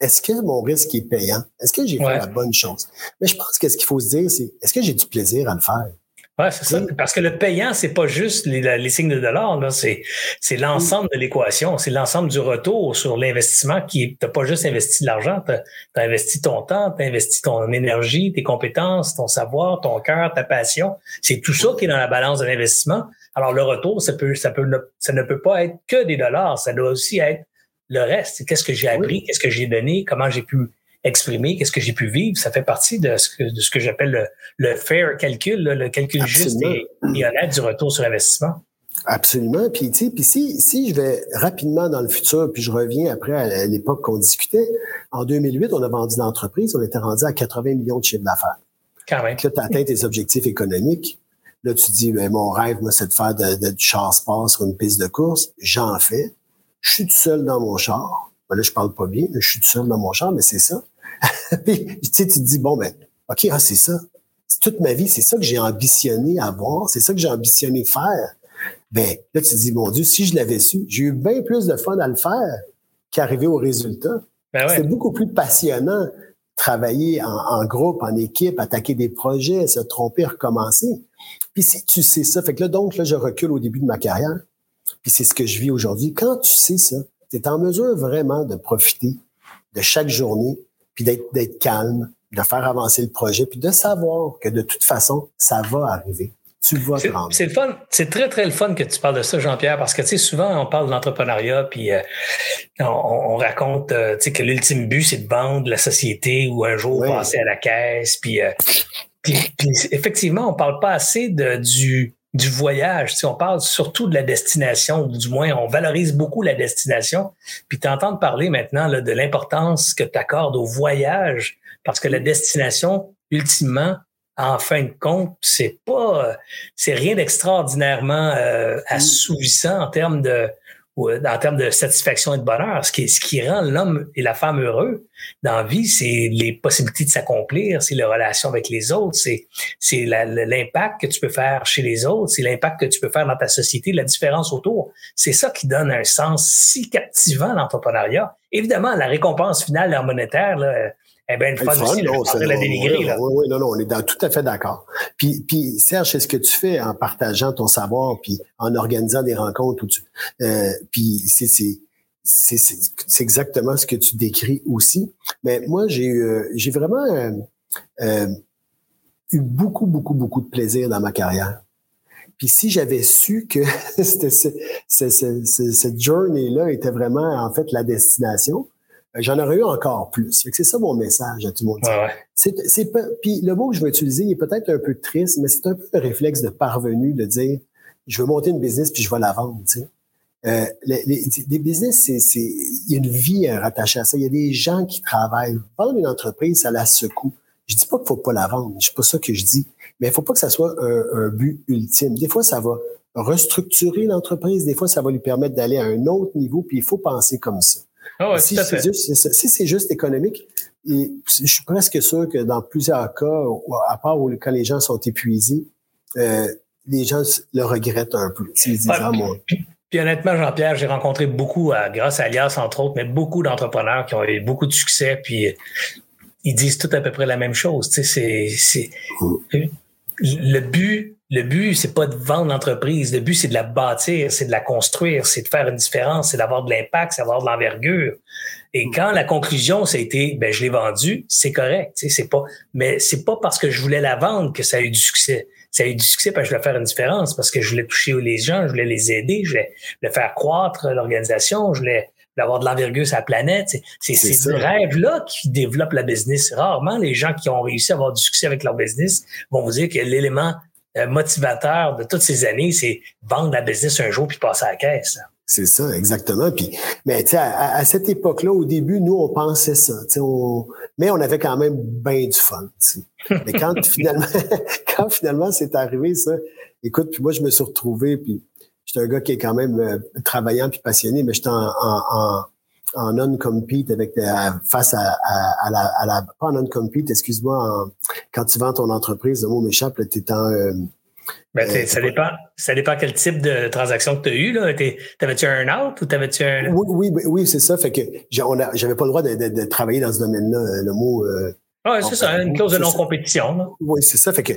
est-ce que mon risque est payant? Est-ce que j'ai fait la bonne chose? Mais je pense que ce qu'il faut se dire, c'est, est-ce que j'ai du plaisir à le faire? Ouais, c'est ça. Parce que le payant, c'est pas juste les, signes de dollars, là. C'est, c'est l'ensemble de l'équation. C'est l'ensemble du retour sur l'investissement qui t'as pas juste investi de l'argent, t'as, as investi ton temps, t'as investi ton énergie, tes compétences, ton savoir, ton cœur, ta passion. C'est tout ça qui est dans la balance de l'investissement. Alors, le retour, ça peut, ça peut, ça ne peut pas être que des dollars. Ça doit aussi être le reste. Qu'est-ce que j'ai appris? Qu'est-ce que j'ai donné? Comment j'ai pu exprimer, qu'est-ce que j'ai pu vivre, ça fait partie de ce que, de ce que j'appelle le, fair calcul, le calcul juste et, honnête du retour sur investissement. Absolument. Puis, tu sais, puis si, si je vais rapidement dans le futur, puis je reviens après à l'époque qu'on discutait, en 2008, on a vendu l'entreprise, on était rendu à 80 millions de chiffres d'affaires. Quand même. Là, tu atteint tes objectifs économiques. Là, tu dis, ben, mon rêve, moi, c'est de faire de, du char sport sur une piste de course. J'en fais. Je suis tout seul dans mon char. Ben là, je parle pas bien, je suis tout seul dans mon char, mais c'est ça. Puis, tu sais, tu te dis, bon, ben, OK, ah, c'est ça. Toute ma vie, c'est ça que j'ai ambitionné avoir, c'est ça que j'ai ambitionné faire. Ben, là, tu te dis, mon Dieu, si je l'avais su, j'ai eu bien plus de fun à le faire qu'arriver au résultat. Ben C'est beaucoup plus passionnant travailler en, en, groupe, en équipe, attaquer des projets, se tromper, recommencer. Puis si tu sais ça, fait que là, donc, là, je recule au début de ma carrière. Puis c'est ce que je vis aujourd'hui. Quand tu sais ça, tu es en mesure vraiment de profiter de chaque journée puis d'être calme, de faire avancer le projet, puis de savoir que de toute façon, ça va arriver. Tu vas te C'est le fun, c'est très, très le fun que tu parles de ça, Jean-Pierre, parce que, tu sais, souvent, on parle de l'entrepreneuriat, puis euh, on, raconte, euh, tu sais, que l'ultime but, c'est de vendre la société ou un jour passer à la caisse, puis, euh, puis, puis, effectivement, on parle pas assez de, du, du voyage. Si on parle surtout de la destination, ou du moins, on valorise beaucoup la destination. Puis t'entends parler maintenant de l'importance que tu accordes au voyage, parce que la destination, ultimement, en fin de compte, c'est pas, c'est rien d'extraordinairement euh, assouvissant en termes de, euh, en termes de satisfaction et de bonheur. Ce qui, ce qui rend l'homme et la femme heureux dans la vie, c'est les possibilités de s'accomplir, c'est les relations avec les autres, c'est, c'est l'impact que tu peux faire chez les autres, c'est l'impact que tu peux faire dans ta société, la différence autour. C'est ça qui donne un sens si captivant à l'entrepreneuriat. Évidemment, la récompense finale en monétaire, là, eh bien, le fun, aussi, non, la dénigrer. là. Oui, oui, non, non, on est tout à fait d'accord. Puis, puis, Serge, c'est ce que tu fais en partageant ton savoir, puis en organisant des rencontres. Où tu, euh, puis, c'est, c'est, c'est, c'est exactement ce que tu décris aussi. Mais moi, j'ai eu, euh, j'ai vraiment euh, euh, eu beaucoup, beaucoup, beaucoup de plaisir dans ma carrière. Puis si j'avais su que c'était ce, ce, ce, cette journée-là était vraiment en fait la destination, j'en aurais eu encore plus. c'est ça mon message à tout le monde. C'est, puis le mot que je vais utiliser, il est peut-être un peu triste, mais c'est un peu le réflexe de parvenu de dire, je veux monter une business puis je vais la vendre. Tu sais. Euh, les, business, c'est, c'est, il y a une vie rattachée à ça. Il y a des gens qui travaillent. Vendre une entreprise, ça la secoue. Je dis pas qu'il faut pas la vendre. C'est pas ça que je dis. Mais il faut pas que ça soit un, but ultime. Des fois, ça va restructurer l'entreprise. Des fois, ça va lui permettre d'aller à un autre niveau. Puis il faut penser comme ça. Ah si, c'est juste, si c'est juste économique, et je suis presque sûr que dans plusieurs cas, à part où, quand les gens sont épuisés, euh, les gens le regrettent un peu. Disent, ah, puis, honnêtement, Jean-Pierre, j'ai rencontré beaucoup, grâce à Alias entre autres, mais beaucoup d'entrepreneurs qui ont eu beaucoup de succès. Puis ils disent tout à peu près la même chose. Tu sais, c'est, mm. le but, le but, c'est pas de vendre l'entreprise. Le but, c'est de la bâtir, c'est de la construire, c'est de faire une différence, c'est d'avoir de l'impact, c'est d'avoir de l'envergure. Et mm. quand la conclusion, ça a été, ben, je l'ai vendu, c'est correct. C'est pas, mais c'est pas parce que je voulais la vendre que ça a eu du succès. Ça a eu du succès parce que je voulais faire une différence, parce que je voulais toucher les gens, je voulais les aider, je voulais, faire croître l'organisation, je voulais, d'avoir de l'envergure sur la planète. C'est ces rêves-là qui développent la business. Rarement, les gens qui ont réussi à avoir du succès avec leur business vont vous dire que l'élément motivateur de toutes ces années, c'est vendre la business un jour puis passer à la caisse. C'est ça, exactement. Puis, mais tu à, à, cette époque-là, au début, nous, on pensait ça. On, mais on avait quand même bien du fun. Mais quand finalement, quand finalement c'est arrivé ça, écoute, puis moi, je me suis retrouvé, puis j'étais un gars qui est quand même euh, travaillant puis passionné, mais j'étais en, en, en non-compete avec euh, face à, à, la, à, la, pas en non-compete, excuse-moi, quand tu vends ton entreprise, le mot m'échappe, tu es en euh, ben, ça, dépend, ça dépend quel type de transaction que tu as eu. T'avais-tu un out ou t'avais-tu un. Oui, oui, oui c'est ça. Fait que j'avais pas le droit de, de, travailler dans ce domaine-là. Le mot. ah, c'est ça, une clause de non-compétition. Oui, c'est ça. Fait que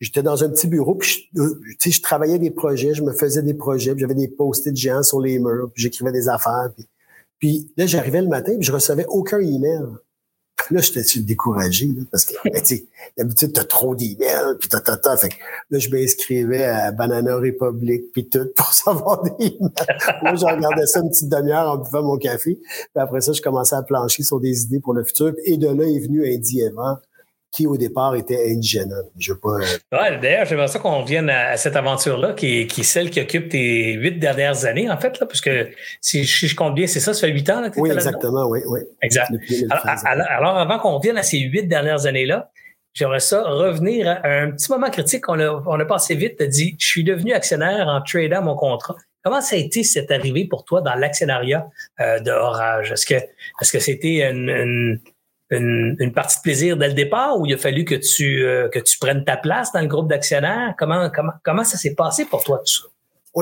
J'étais dans un petit bureau, puis je, euh, je travaillais des projets, je me faisais des projets, j'avais des post-it géants sur les murs, puis j'écrivais des affaires. Puis, puis là, j'arrivais le matin, puis je recevais aucun email. Là, j'étais découragé, là, parce que ben, d'habitude, t'as trop d'emails, puis t'as, t'as, Fait que là, je m'inscrivais à Banana Republic, puis tout, pour savoir des emails. Moi, je regardais ça une petite demi-heure en buvant mon café. Puis après ça, je commençais à plancher sur des idées pour le futur. Et de là est venu Andy Evans, qui au départ était indigène. Je pas. Euh, ouais, D'ailleurs, j'aimerais ça qu'on vienne à, cette aventure-là, qui est, celle qui occupe tes huit dernières années, en fait, là, parce que si, je compte bien, c'est ça, ça fait huit ans là, Oui, exactement, oui, oui. Exact. Alors, avant qu'on vienne à ces huit dernières années-là, j'aimerais ça revenir à un petit moment critique. On a, on a passé vite, tu dit, je suis devenu actionnaire en tradant mon contrat. Comment ça a été cette arrivée pour toi dans l'actionnariat euh, de Orage? Est-ce que est-ce que c'était une une, partie de plaisir dès le départ ou il a fallu que tu euh, que tu prennes ta place dans le groupe d'actionnaires? Comment, comment, comment ça s'est passé pour toi tout ça?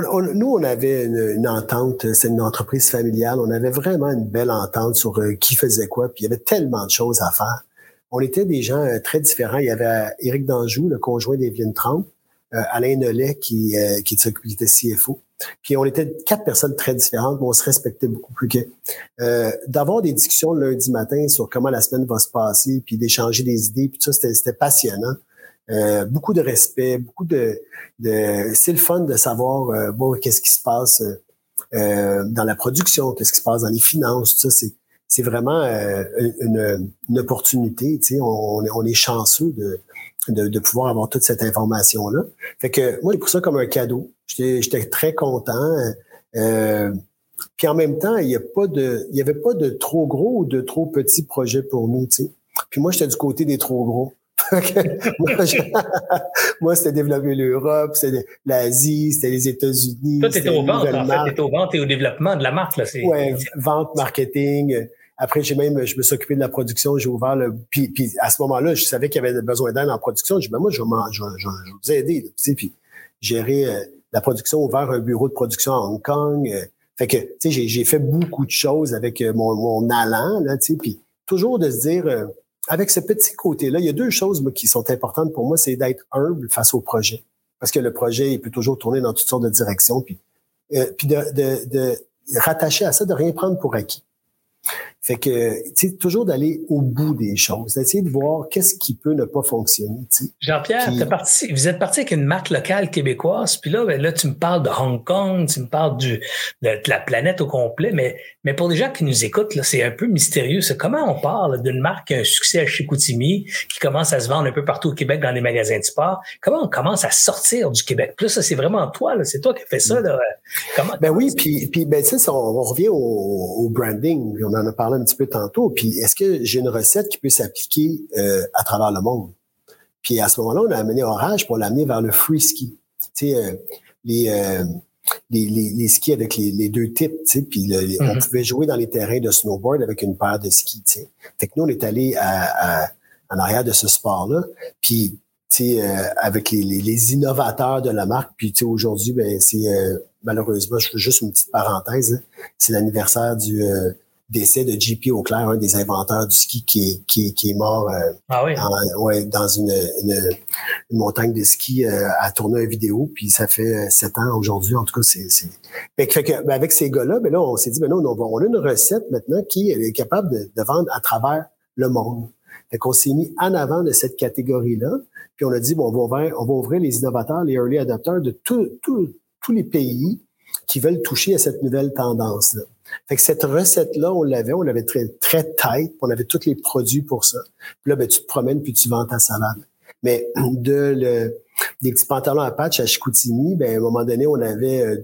nous, on avait une, entente, c'est une entreprise familiale, on avait vraiment une belle entente sur euh, qui faisait quoi, puis il y avait tellement de choses à faire. On était des gens euh, très différents. Il y avait Éric Danjou, le conjoint d'Evelyne Trump, Alain Nollet, qui, qui, qui était CFO. Puis on était quatre personnes très différentes, mais on se respectait beaucoup plus que euh, d'avoir des discussions lundi matin sur comment la semaine va se passer, puis d'échanger des idées, puis tout ça, c'était passionnant. Euh, beaucoup de respect, beaucoup de, de c'est le fun de savoir euh, bon qu'est-ce qui se passe dans la production, qu'est-ce qui se passe dans les finances, tout ça c'est c'est vraiment une, une, opportunité. Tu sais, on, on est chanceux de, de, de, pouvoir avoir toute cette information-là. Fait que moi, j'ai pris ça comme un cadeau. J'étais très content. Euh, puis en même temps, il n'y a pas de, il y avait pas de trop gros ou de trop petits projets pour nous, tu sais. Puis moi, j'étais du côté des trop gros. moi, c'était développer l'Europe, c'était l'Asie, c'était les États-Unis. Toi, t'étais aux ventes, en fait. T'étais aux ventes et au développement de la marque, là. Ouais, vente, marketing. Après, j'ai même, je me suis occupé de la production, j'ai ouvert le, puis, puis à ce moment-là, je savais qu'il y avait besoin d'aide en production. Je dis, ben moi, je vais, je, je, vous aider, tu sais, puis gérer euh, la production, ouvert un bureau de production à Hong Kong. Euh, fait que, tu sais, j'ai fait beaucoup de choses avec euh, mon, mon allant, là, tu sais, puis toujours de se dire, avec ce petit côté-là, il y a deux choses moi, qui sont importantes pour moi, c'est d'être humble face au projet. Parce que le projet, il peut toujours tourner dans toutes sortes de directions, puis, puis de, de, de rattacher à ça, de rien prendre pour acquis. Fait que, tu sais, toujours d'aller au bout des choses, d'essayer de voir qu'est-ce qui peut ne pas fonctionner. Jean-Pierre, vous êtes parti avec une marque locale québécoise, puis là, ben, là, tu me parles de Hong Kong, tu me parles du, de, la planète au complet, mais, mais pour les gens qui nous écoutent, c'est un peu mystérieux. Comment on parle d'une marque qui a un succès à Chicoutimi, qui commence à se vendre un peu partout au Québec dans les magasins de sport? Comment on commence à sortir du Québec? Plus ça, c'est vraiment toi, c'est toi qui as fait ça. Là. Comment, ben oui, puis, puis ben, on, on revient au, au branding, on en a parlé un petit peu tantôt. Puis est-ce que j'ai une recette qui peut s'appliquer euh, à travers le monde? Puis à ce moment-là, on a amené Orage pour l'amener vers le free ski. Tu sais, euh, euh, les, les, les, skis avec les, deux types, tu sais, puis on mm-hmm. pouvait jouer dans les terrains de snowboard avec une paire de skis, tu sais. Fait que nous, on est allé à, en arrière de ce sport-là, puis tu sais, avec les, les, innovateurs de la marque, puis tu sais, aujourd'hui, ben c'est malheureusement, je fais juste une petite parenthèse, c'est l'anniversaire du décès de JP Auclair, un des inventeurs du ski qui est, qui, qui est mort euh, ah oui. ouais, dans une, une, montagne de ski euh, à tourner une vidéo, puis ça fait euh, sept ans aujourd'hui. En tout cas, c'est... Fait, fait que, ben, avec ces gars-là, ben là, on s'est dit, ben non, on, on a une recette maintenant qui est capable de, de vendre à travers le monde. Fait qu'on s'est mis en avant de cette catégorie-là, puis on a dit, bon, on va ouvrir, on va ouvrir les innovateurs, les early adopters de tous les pays qui veulent toucher à cette nouvelle tendance-là. Fait que cette recette-là, on l'avait, on l'avait très, très tight, on avait tous les produits pour ça. Là, ben, tu te promènes puis tu vends ta salade. Mais de le, des petits pantalons à patch à Chicoutimi, ben, à un moment donné, on avait euh,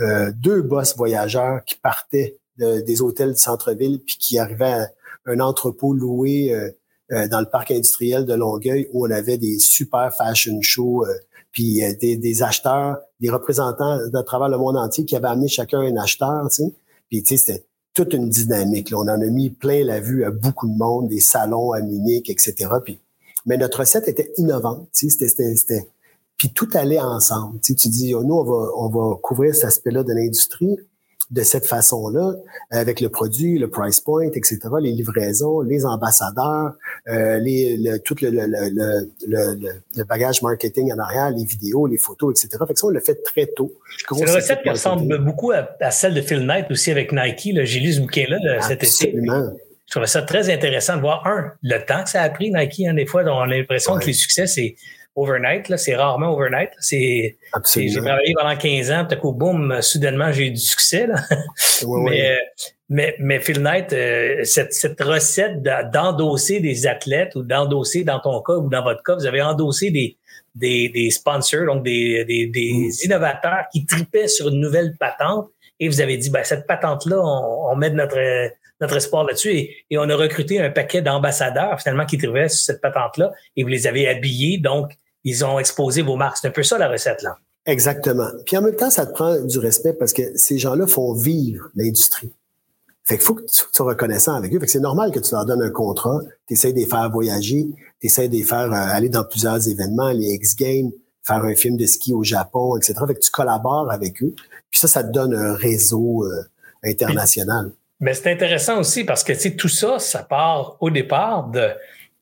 euh, deux boss voyageurs qui partaient des hôtels du centre-ville puis qui arrivaient à un entrepôt loué euh, dans le parc industriel de Longueuil où on avait des super fashion shows puis des, des, acheteurs, des représentants de travers le monde entier qui avaient amené chacun un acheteur, tu sais. Puis, tu sais, c'était toute une dynamique. Là. On en a mis plein la vue à beaucoup de monde, des salons à Munich, etc. Puis, mais notre recette était innovante. Tu sais, c'était, puis tout allait ensemble. Tu, sais, tu dis, nous, on va, on va couvrir cet aspect-là de l'industrie de cette façon-là, avec le produit, le price point, etc., les livraisons, les ambassadeurs, euh, les, le, tout le, le, le, bagage marketing en arrière, les vidéos, les photos, etc. Fait que ça, on l'a fait très tôt. C'est une recette qui ressemble beaucoup à, celle de Phil Knight aussi avec Nike. J'ai lu ce bouquin-là cet été. Je trouvais ça très intéressant de voir, un, le temps que ça a pris Nike. Hein, des fois, on a l'impression que les succès, c'est overnight. Là, c'est rarement overnight. C'est, j'ai travaillé pendant 15 ans, tout à coup, boum, soudainement, j'ai eu du succès. Là. mais, mais, mais Phil Knight, euh, cette, cette recette d'endosser des athlètes ou d'endosser, dans ton cas ou dans votre cas, vous avez endossé des, des, des sponsors, donc des, des, des mm. innovateurs qui tripaient sur une nouvelle patente et vous avez dit, ben, cette patente-là, on, on met de notre notre espoir là-dessus. Et, et, on a recruté un paquet d'ambassadeurs finalement qui tripaient sur cette patente-là et vous les avez habillés. Donc, ils ont exposé vos marques. C'est un peu ça la recette, là. Exactement. Puis en même temps, ça te prend du respect parce que ces gens-là font vivre l'industrie. Fait qu'il faut que tu sois reconnaissant avec eux. Fait que c'est normal que tu leur donnes un contrat, tu essaies de les faire voyager, tu essaies de les faire euh, aller dans plusieurs événements, les X-Games, faire un film de ski au Japon, etc. Fait que tu collabores avec eux. Puis ça, ça te donne un réseau euh, international. Mais c'est intéressant aussi parce que tu sais, tout ça, ça part au départ de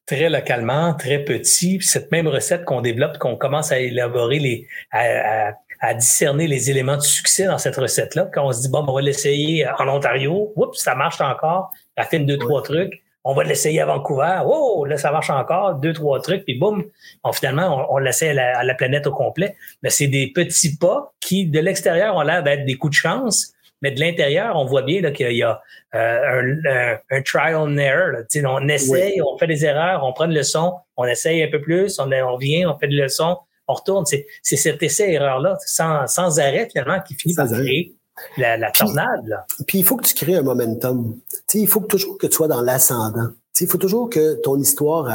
très localement, très petit. Puis cette même recette qu'on développe, qu'on commence à élaborer les, à, à, discerner les éléments de succès dans cette recette-là. Quand on se dit bon, ben, on va l'essayer en Ontario, oups, ça marche encore. fait deux trois trucs. On va l'essayer à Vancouver. Oh, là, ça marche encore. Deux, trois trucs. Puis boum, finalement, on, l'essaie à, à la, planète au complet. Mais c'est des petits pas qui, de l'extérieur, ont l'air d'être des coups de chance mais de l'intérieur, on voit bien qu'il y a euh, un, trial and error. On essaye, on fait des erreurs, on prend une leçon, on essaye un peu plus, on, on vient, on fait des leçons, on retourne. C'est cet essai-erreur-là, sans, sans arrêt finalement, qui finit par créer la, la tornade. Puis il faut que tu crées un momentum. il faut toujours que tu sois dans l'ascendant. Il faut toujours que ton histoire,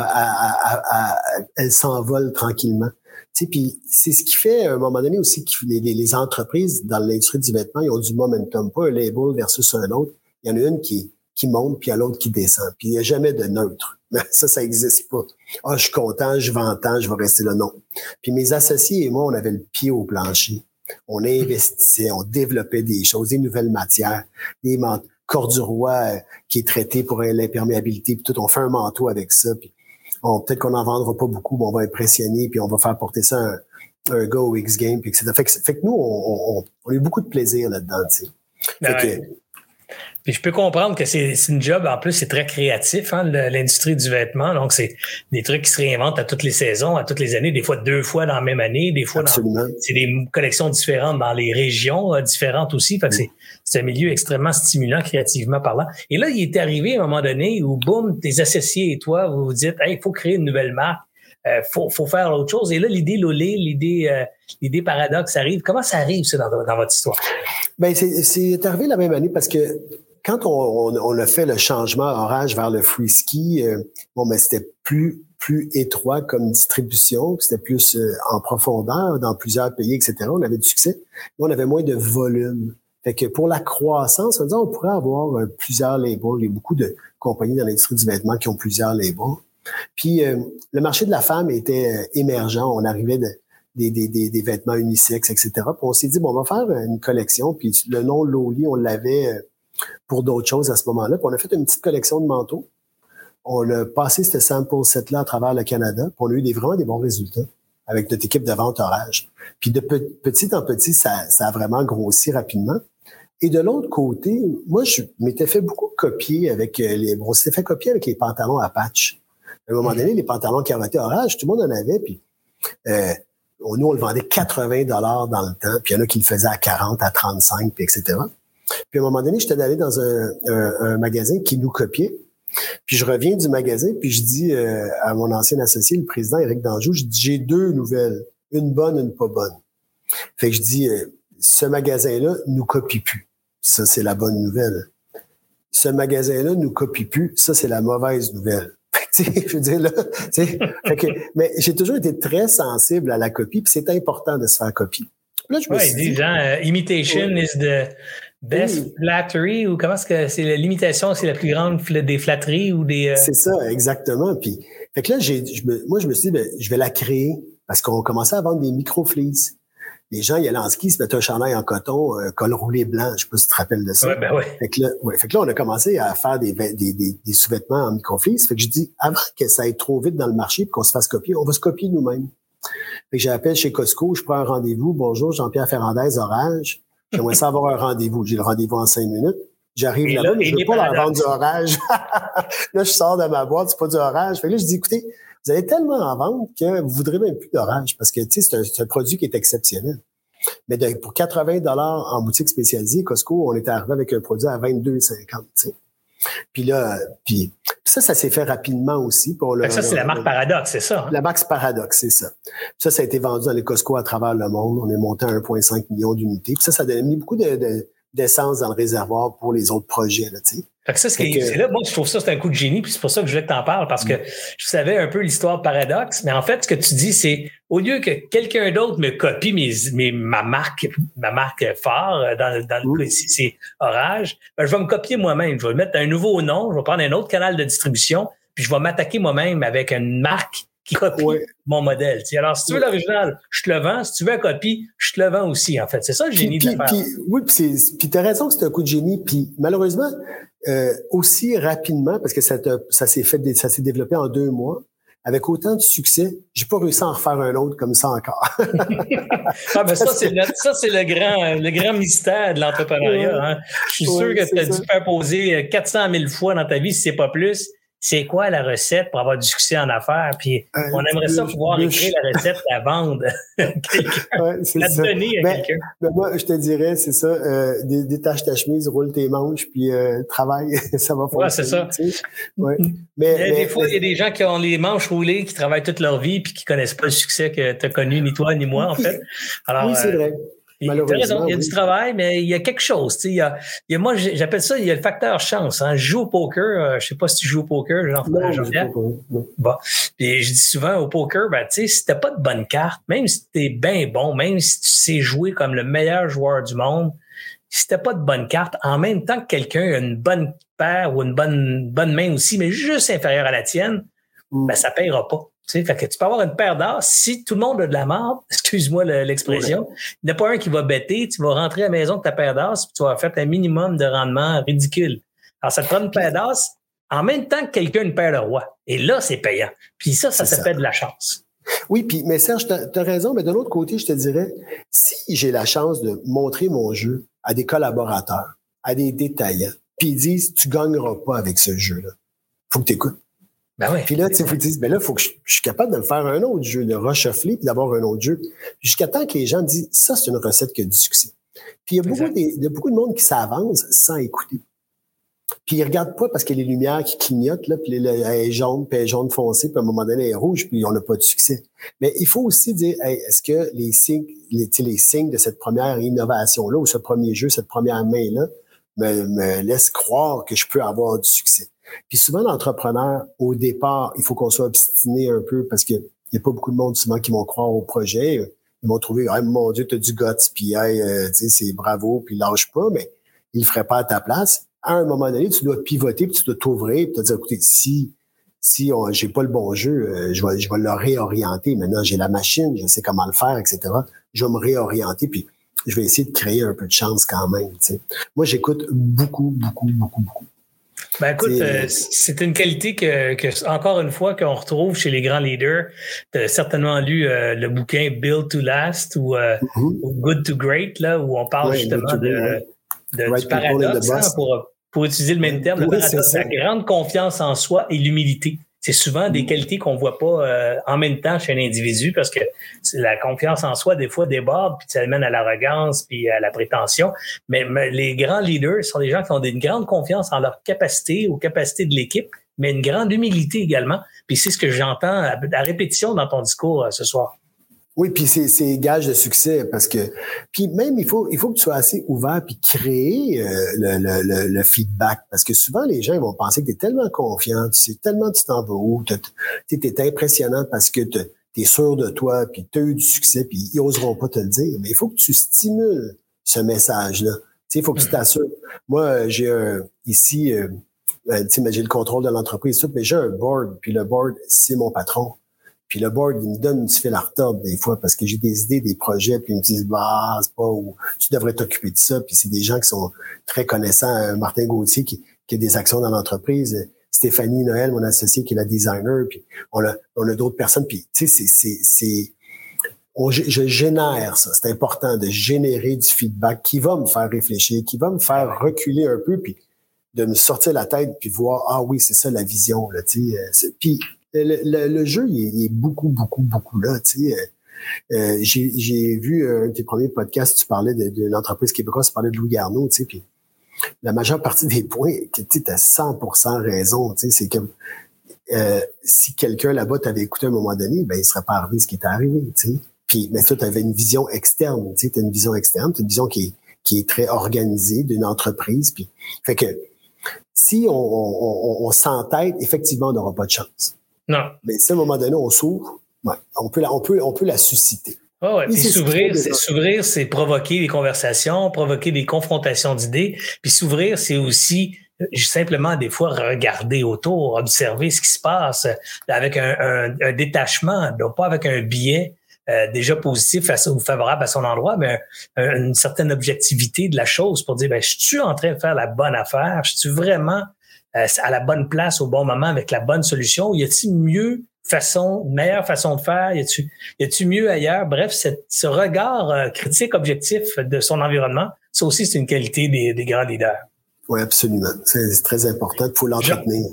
elle s'envole tranquillement. C'est ce qui fait à un moment donné aussi que les, les, entreprises dans l'industrie du vêtement, ils ont du momentum, pas un label versus un autre. Il y en a une qui, qui monte, puis il y a l'autre qui descend. Puis il n'y a jamais de neutre. Ça, ça n'existe pas. Ah, je suis content, je vends je vais rester là. Non. Puis mes associés et moi, on avait le pied au plancher. On investissait, on développait des choses, des nouvelles matières, des manteaux. Corduroy euh, qui est traité pour l'imperméabilité, puis tout, on fait un manteau avec ça. Peut-être qu'on n'en vendra pas beaucoup, mais on va impressionner, puis on va faire porter ça un, un au X Game, puis etc. Fait que, fait que nous, on, on, a eu beaucoup de plaisir là-dedans, tu sais. Ben Puis je peux comprendre que c'est une job, en plus, c'est très créatif, hein, l'industrie du vêtement. Donc, c'est des trucs qui se réinventent à toutes les saisons, à toutes les années, des fois deux fois dans la même année, des fois c'est des collections différentes dans les régions euh, différentes aussi. Fait que c'est un milieu extrêmement stimulant créativement parlant. Et là, il est arrivé à un moment donné où, boum, tes associés et toi, vous vous dites, hey, il faut créer une nouvelle marque. Euh, faut, faut faire autre chose. Et là, l'idée Lolé, l'idée euh, l'idée paradoxe arrive. Comment ça arrive, ça, dans, dans votre histoire? Ben, c'est arrivé la même année parce que quand on, on, a fait le changement orage vers le free ski, euh, bon, mais ben, c'était plus plus étroit comme distribution, c'était plus euh, en profondeur dans plusieurs pays, etc. On avait du succès, mais on avait moins de volume. Fait que pour la croissance, on, on pourrait avoir euh, plusieurs labels. Il y a beaucoup de compagnies dans l'industrie du vêtement qui ont plusieurs labels. Puis le marché de la femme était émergent. On arrivait de, des, des, des, vêtements unisexes, etc. Puis on s'est dit, bon, on va faire une collection. Puis le nom Loli, on l'avait pour d'autres choses à ce moment-là. Puis on a fait une petite collection de manteaux. On a passé ce sample set-là à travers le Canada. Puis on a eu des, vraiment des bons résultats avec notre équipe de vente orage. Puis de petit en petit, ça, ça a vraiment grossi rapidement. Et de l'autre côté, moi, je m'étais fait beaucoup copier avec euh, les. on s'était fait copier avec les pantalons à patch. À un moment donné, les pantalons qui été orage, tout le monde en avait. Puis euh, nous, on le vendait 80 dollars dans le temps. Puis il y en a qui le faisaient à 40, à 35, puis etc. Puis à un moment donné, j'étais allé dans un, magasin qui nous copiait. Puis je reviens du magasin, puis je dis euh, à mon ancien associé, le président Éric Danjou, je dis j'ai deux nouvelles, une bonne, une pas bonne. Fait que je dis euh, ce magasin-là nous copie plus. Ça c'est la bonne nouvelle. Ce magasin-là nous copie plus. Ça c'est la mauvaise nouvelle. je veux dire là, fait que, mais j'ai toujours été très sensible à la copie, puis c'est important de se faire copier. Là, je me ouais, dit, euh, imitation is the Best flattery ou comment est-ce que c'est l'imitation, c'est la plus grande des flatteries ou des. Euh? C'est ça, exactement. Puis, fait que là, j'ai, moi, je me suis dit, ben, je vais la créer parce qu'on commençait à vendre des micro-fleeces. Les gens, ils allaient en ski, ils se mettaient un chandail en coton, un col roulé blanc. Je sais pas si tu te rappelles de ça. Ouais, ben ouais. Fait que là, ouais, fait que là, on a commencé à faire des, des, des, des sous-vêtements en micro-fleece. Fait que je dis, avant que ça aille trop vite dans le marché et qu'on se fasse copier, on va se copier nous-mêmes. Fait que j'appelle chez Costco, je prends un rendez-vous. Bonjour, Jean-Pierre Ferrandez, Orange. J'aimerais ça avoir un rendez-vous. J'ai le rendez-vous en cinq minutes. J'arrive là-bas, mais je veux pas leur vendre du orage. là, je sors de ma boîte, c'est pas du orage. Fait que là, je dis, écoutez, vous avez tellement en vente que vous voudrez même plus d'orage parce que, tu sais, c'est un, produit qui est exceptionnel. Mais pour 80 dollars en boutique spécialisée, Costco, on était arrivé avec un produit à 22,50, tu sais. Puis là, puis ça, ça s'est fait rapidement aussi. Pour le, ça, c'est la marque Paradox, c'est ça? Hein? La marque Paradox, c'est ça. Ça, ça a été vendu dans les Costco à travers le monde. On est monté à 1,5 million d'unités. Puis ça, ça a donné beaucoup de, d'essence dans le réservoir pour les autres projets. Là, tu sais. Fait que ça, c'est là, moi, je trouve ça, c'est un coup de génie, puis c'est pour ça que je voulais que t'en parles, parce que je savais un peu l'histoire paradoxe, mais en fait, ce que tu dis, c'est au lieu que quelqu'un d'autre me copie mes, mes, ma marque, ma marque phare, euh, dans, dans le cas ici, c'est Orage, ben, je vais me copier moi-même. Je vais mettre un nouveau nom, je vais prendre un autre canal de distribution, puis je vais m'attaquer moi-même avec une marque qui copie mon modèle. Alors, si tu veux l'original, je te le vends. Si tu veux la copie, je te le vends aussi, en fait. C'est ça le génie de l'affaire. Oui, puis tu as raison que c'est un coup de génie. Puis malheureusement, euh, aussi rapidement, parce que ça, ça s'est fait, ça s'est développé en deux mois, avec autant de succès, j'ai pas réussi à en refaire un autre comme ça encore. ah, ben ça, c'est le, ça, c'est le grand, le grand mystère de l'entrepreneuriat. Hein. Je suis sûr que tu as dû faire poser 400 000 fois dans ta vie, si c'est pas plus, c'est quoi la recette pour avoir du succès en affaires? Puis euh, on aimerait ça pouvoir écrire la recette, la vendre, la donner à quelqu'un. Ben moi, je te dirais, c'est ça, euh, détache ta chemise, roule tes manches, puis euh, travaille, ça va fonctionner. Ouais, c'est ça. Ouais. Mais, des fois, il y a des gens qui ont les manches roulées, qui travaillent toute leur vie, puis qui connaissent pas le succès que tu as connu, ni toi, ni moi, en fait. Alors, oui, c'est vrai. Malheureusement, il y a du travail, mais il y a quelque chose. Il y a, il y a, moi, j'appelle ça, il y a le facteur chance. Hein. Je joue au poker. Euh, je sais pas si tu joues au poker, jean françois Bon. Puis je dis souvent au poker, ben, tu sais, si t'as pas de bonne carte, même si t'es bien bon, même si tu sais jouer comme le meilleur joueur du monde, si t'as pas de bonne carte, en même temps que quelqu'un a une bonne paire ou une bonne, bonne main aussi, mais juste inférieure à la tienne, mm. ben, ça payera pas. Tu sais, que tu peux avoir une paire d'as. Si tout le monde a de la merde, excuse-moi l'expression, il n'y a pas un qui va bêter. Tu vas rentrer à la maison avec ta paire d'as, tu vas faire un minimum de rendement ridicule. Alors, ça te prend une paire d'as en même temps que quelqu'un une paire de rois. Et là, c'est payant. Puis ça, ça s'appelle de la chance. Oui, puis, mais Serge, tu as, raison, mais de l'autre côté, je te dirais, si j'ai la chance de montrer mon jeu à des collaborateurs, à des détaillants, puis ils disent, tu gagneras pas avec ce jeu-là. Faut que tu écoutes. Ben. Puis là, tu tu dises, ben là, faut que je, je, suis capable de me faire un autre jeu, de reshuffler puis d'avoir un autre jeu. Jusqu'à temps que les gens disent, ça, c'est une recette qui a du succès. Puis il y a beaucoup, des, il y a beaucoup de monde qui s'avance sans écouter. Puis ils regardent pas parce qu'il y a les lumières qui clignotent, là, puis elle est jaune, puis elle est jaune foncé, puis à un moment donné, elle est rouge, puis on n'a pas de succès. Mais il faut aussi dire, hey, est-ce que les signes, les, les signes de cette première innovation-là, ou ce premier jeu, cette première main-là, me, me laissent croire que je peux avoir du succès? Puis souvent, l'entrepreneur, au départ, il faut qu'on soit obstiné un peu parce que il n'y a pas beaucoup de monde souvent qui vont croire au projet. Ils vont trouver, hey, mon Dieu, tu as du guts, puis hey, euh, c'est bravo, puis lâche pas, mais il le ferait pas à ta place à un moment donné, tu dois pivoter, puis tu dois t'ouvrir, puis te dire, écoutez, si si j'ai pas le bon jeu, euh, je vais je vais le réorienter. Maintenant, j'ai la machine, je sais comment le faire, etc. Je vais me réorienter, puis je vais essayer de créer un peu de chance quand même. sais. Moi, j'écoute beaucoup, beaucoup, beaucoup, beaucoup. Ben écoute, euh, c'est une qualité que, que, encore une fois, qu'on retrouve chez les grands leaders. Tu as certainement lu euh, le bouquin Build to Last ou, mm-hmm. ou, Good to Great, là, où on parle justement de, de, du paradoxe, hein, pour, pour utiliser le même terme, le paradoxe, la grande confiance en soi et l'humilité. C'est souvent des mm. qualités qu'on voit pas euh, en même temps chez un individu parce que la confiance en soi, des fois, déborde, puis ça amène à l'arrogance, puis à la prétention. Mais, les grands leaders sont des gens qui ont une grande confiance en leur capacité, aux capacités de l'équipe, mais une grande humilité également. Puis c'est ce que j'entends à, à, répétition dans ton discours euh, ce soir. Oui, puis c'est gage de succès parce que puis même il faut il faut que tu sois assez ouvert puis créer euh, le, le, le, feedback parce que souvent les gens vont penser que tu es tellement confiant, tu sais tellement tu t'en vas où, tu es, impressionnant parce que tu es sûr de toi puis tu as eu du succès puis ils oseront pas te le dire, mais il faut que tu stimules ce message là. Tu sais, il faut que tu mm. t'assures. Moi, j'ai un ici euh, euh j'ai le contrôle de l'entreprise, mais j'ai un board, puis le board, c'est mon patron. Puis le board, il me donne du fil à retordre des fois parce que j'ai des idées, des projets, puis ils me disent bah c'est pas où tu devrais t'occuper de ça. Puis c'est des gens qui sont très connaissants. Euh, Martin Gauthier qui, qui a des actions dans l'entreprise. Stéphanie Noël, mon associé, qui est la designer. Puis on a, on a d'autres personnes. Puis tu sais, c'est, c'est, je génère ça. C'est important de générer du feedback qui va me faire réfléchir, qui va me faire reculer un peu, puis de me sortir la tête, puis voir ah oui, c'est ça la vision là. Tu sais, euh, puis le, le, jeu, il est, beaucoup, beaucoup, beaucoup là. Tu sais. Euh, euh j'ai vu euh, un de tes premiers podcasts, tu parlais de, de l'entreprise québécoise, tu parlais de Louis Garneau, tu sais, puis la majeure partie des points, tu as 100% raison, tu sais, c'est comme euh, si quelqu'un là-bas t'avait écouté à un moment donné, ben il serait pas arrivé ce qui est arrivé, tu sais. Puis, mais toi, tu avais une vision externe, tu sais, as une vision externe, tu une vision qui est, qui est très organisée d'une entreprise, puis fait que si on, on, on s'entête, effectivement, on n'aura pas de chance. Non. Mais si à un moment donné, on s'ouvre, on, peut la, on, peut, on peut la susciter. Oh ouais. Puis s'ouvrir, c'est s'ouvrir, c'est provoquer des conversations, provoquer des confrontations d'idées. Puis s'ouvrir, c'est aussi euh, simplement des fois regarder autour, observer ce qui se passe avec un, un, détachement, donc pas avec un biais euh, déjà positif ou favorable à son endroit, mais une certaine objectivité de la chose pour dire, ben, je suis en train de faire la bonne affaire, je suis vraiment euh, à la bonne place au bon moment avec la bonne solution? Y a-t-il mieux façon, meilleure façon de faire? Y a-t-il y a mieux ailleurs? Bref, cette, ce regard euh, critique objectif de son environnement, ça aussi, c'est une qualité des, des grands leaders. Oui, absolument. C'est très important. Il faut l'entretenir.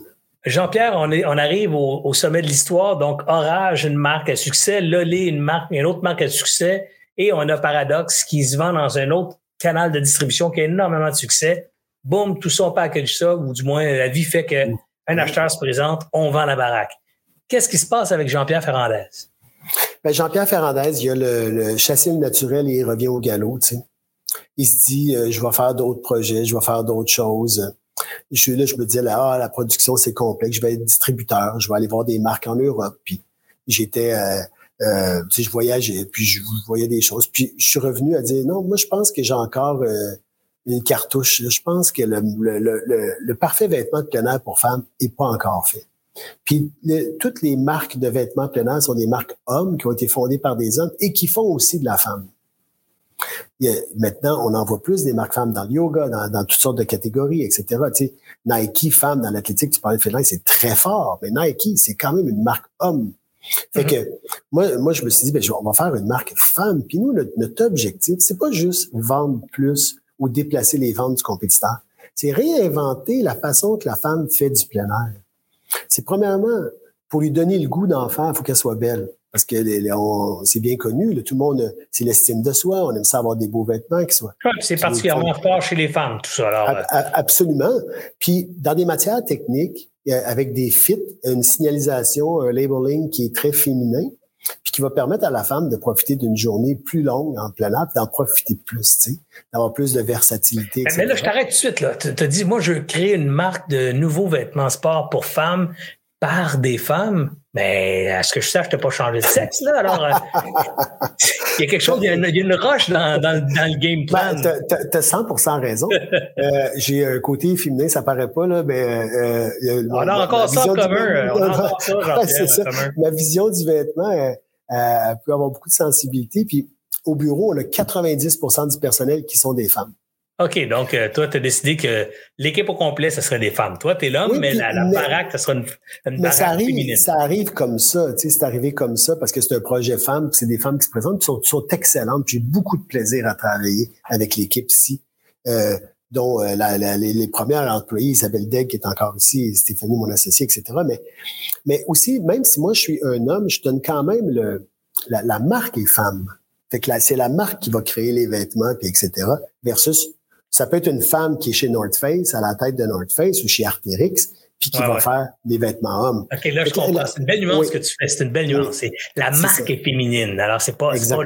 Jean-Pierre, on, est, on arrive au, au sommet de l'histoire. Donc, Orage, une marque à succès. Lolé, une marque, une autre marque à succès. Et on a Paradox qui se vend dans un autre canal de distribution qui a énormément de succès boum, tout ça, on package ça, ou du moins, la vie fait qu'un mm. acheteur se présente, on vend la baraque. Qu'est-ce qui se passe avec Jean-Pierre Ferrandez? Ben, Jean-Pierre Ferrandez, il a le, le chasser le naturel et il revient au galop. Il se dit, euh, je vais faire d'autres projets, je vais faire d'autres choses. Je suis là, je me dis, là, ah, la production, c'est complexe, je vais être distributeur, je vais aller voir des marques en Europe. Puis j'étais, euh, euh, tu sais, je voyageais, puis je voyais des choses. Puis je suis revenu à dire, non, moi, je pense que j'ai encore une cartouche. Je pense que le, le, le, parfait vêtement de plein air pour femmes est pas encore fait. Puis toutes les marques de vêtements plein air sont des marques hommes qui ont été fondées par des hommes et qui font aussi de la femme. maintenant, on en voit plus des marques femmes dans le yoga, dans, dans toutes sortes de catégories, etc. Tu sais, Nike femme dans l'athlétique, tu parlais de féminin, c'est très fort, mais Nike, c'est quand même une marque homme. Fait que moi, moi, je me suis dit, ben, on va faire une marque femme. Puis nous, notre, notre objectif, c'est pas juste vendre plus ou déplacer les ventes du compétiteur. c'est réinventer la façon que la femme fait du plein air. C'est premièrement, pour lui donner le goût d'en faire, il faut qu'elle soit belle. Parce que c'est bien connu, tout le monde, c'est l'estime de soi, on aime ça avoir des beaux vêtements qui soient. c'est particulièrement fort chez les femmes, tout ça. Alors, euh. absolument. Puis dans des matières techniques, avec des fits, une signalisation, un labeling qui est très féminin, puis qui va permettre à la femme de profiter d'une journée plus longue en plein air, d'en profiter plus, tu sais, d'avoir plus de versatilité. Mais là, je t'arrête tout de suite. Là. Tu te dis, moi, je veux créer une marque de nouveaux vêtements sport pour femmes par des femmes, mais à ce que je sache, tu n'as pas changé de sexe, là. Alors, euh, il y a quelque chose, il y a une, roche dans, dans, dans, le game plan. Ben, tu as, 100 raison. euh, J'ai un côté féminin, ça paraît pas, là, mais... Euh, euh on a encore ça en commun. On a encore ça, ça. Ma vision du vêtement, elle peut avoir beaucoup de sensibilité. Puis au bureau, on a 90% du personnel qui sont des femmes. OK, donc euh, toi, tu as décidé que l'équipe au complet, ce serait des femmes. Toi, tu es l'homme, mais la, la baraque, ce sera une, une mais ça arrive, féminine. Ça arrive comme ça, tu sais, c'est arrivé comme ça parce que c'est un projet femme, c'est des femmes qui se présentent, qui sont, sont excellentes. J'ai beaucoup de plaisir à travailler avec l'équipe ici, euh, dont euh, la, les, les, premières employées, Isabelle Degg qui est encore ici, Stéphanie, mon associé, etc. Mais, mais aussi, même si moi je suis un homme, je donne quand même le, la, la marque est femme. Fait que c'est la marque qui va créer les vêtements, puis etc. Versus ça peut être une femme qui est chez North Face, à la tête de North Face ou chez Arterix, puis qui va faire des vêtements hommes. OK, là, je comprends. C'est une belle nuance que tu fais. C'est une belle nuance. La marque est, féminine. Alors, c'est pas, pas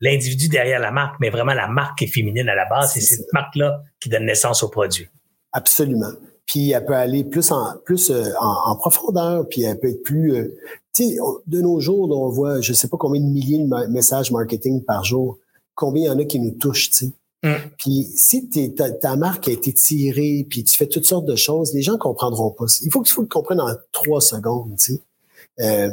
l'individu derrière la marque, mais vraiment la marque est féminine à la base. C'est cette marque-là qui donne naissance au produit. Absolument. Puis elle peut aller plus en plus euh, en, profondeur, puis elle peut être plus. Euh, tu sais, de nos jours, on voit, je sais pas combien de milliers de messages marketing par jour. Combien il y en a qui nous touchent, tu sais. Mm. Puis si ta, marque a été tirée, puis tu fais toutes sortes de choses, les gens comprendront pas. Il faut que tu le comprennes en trois secondes, tu sais. Euh,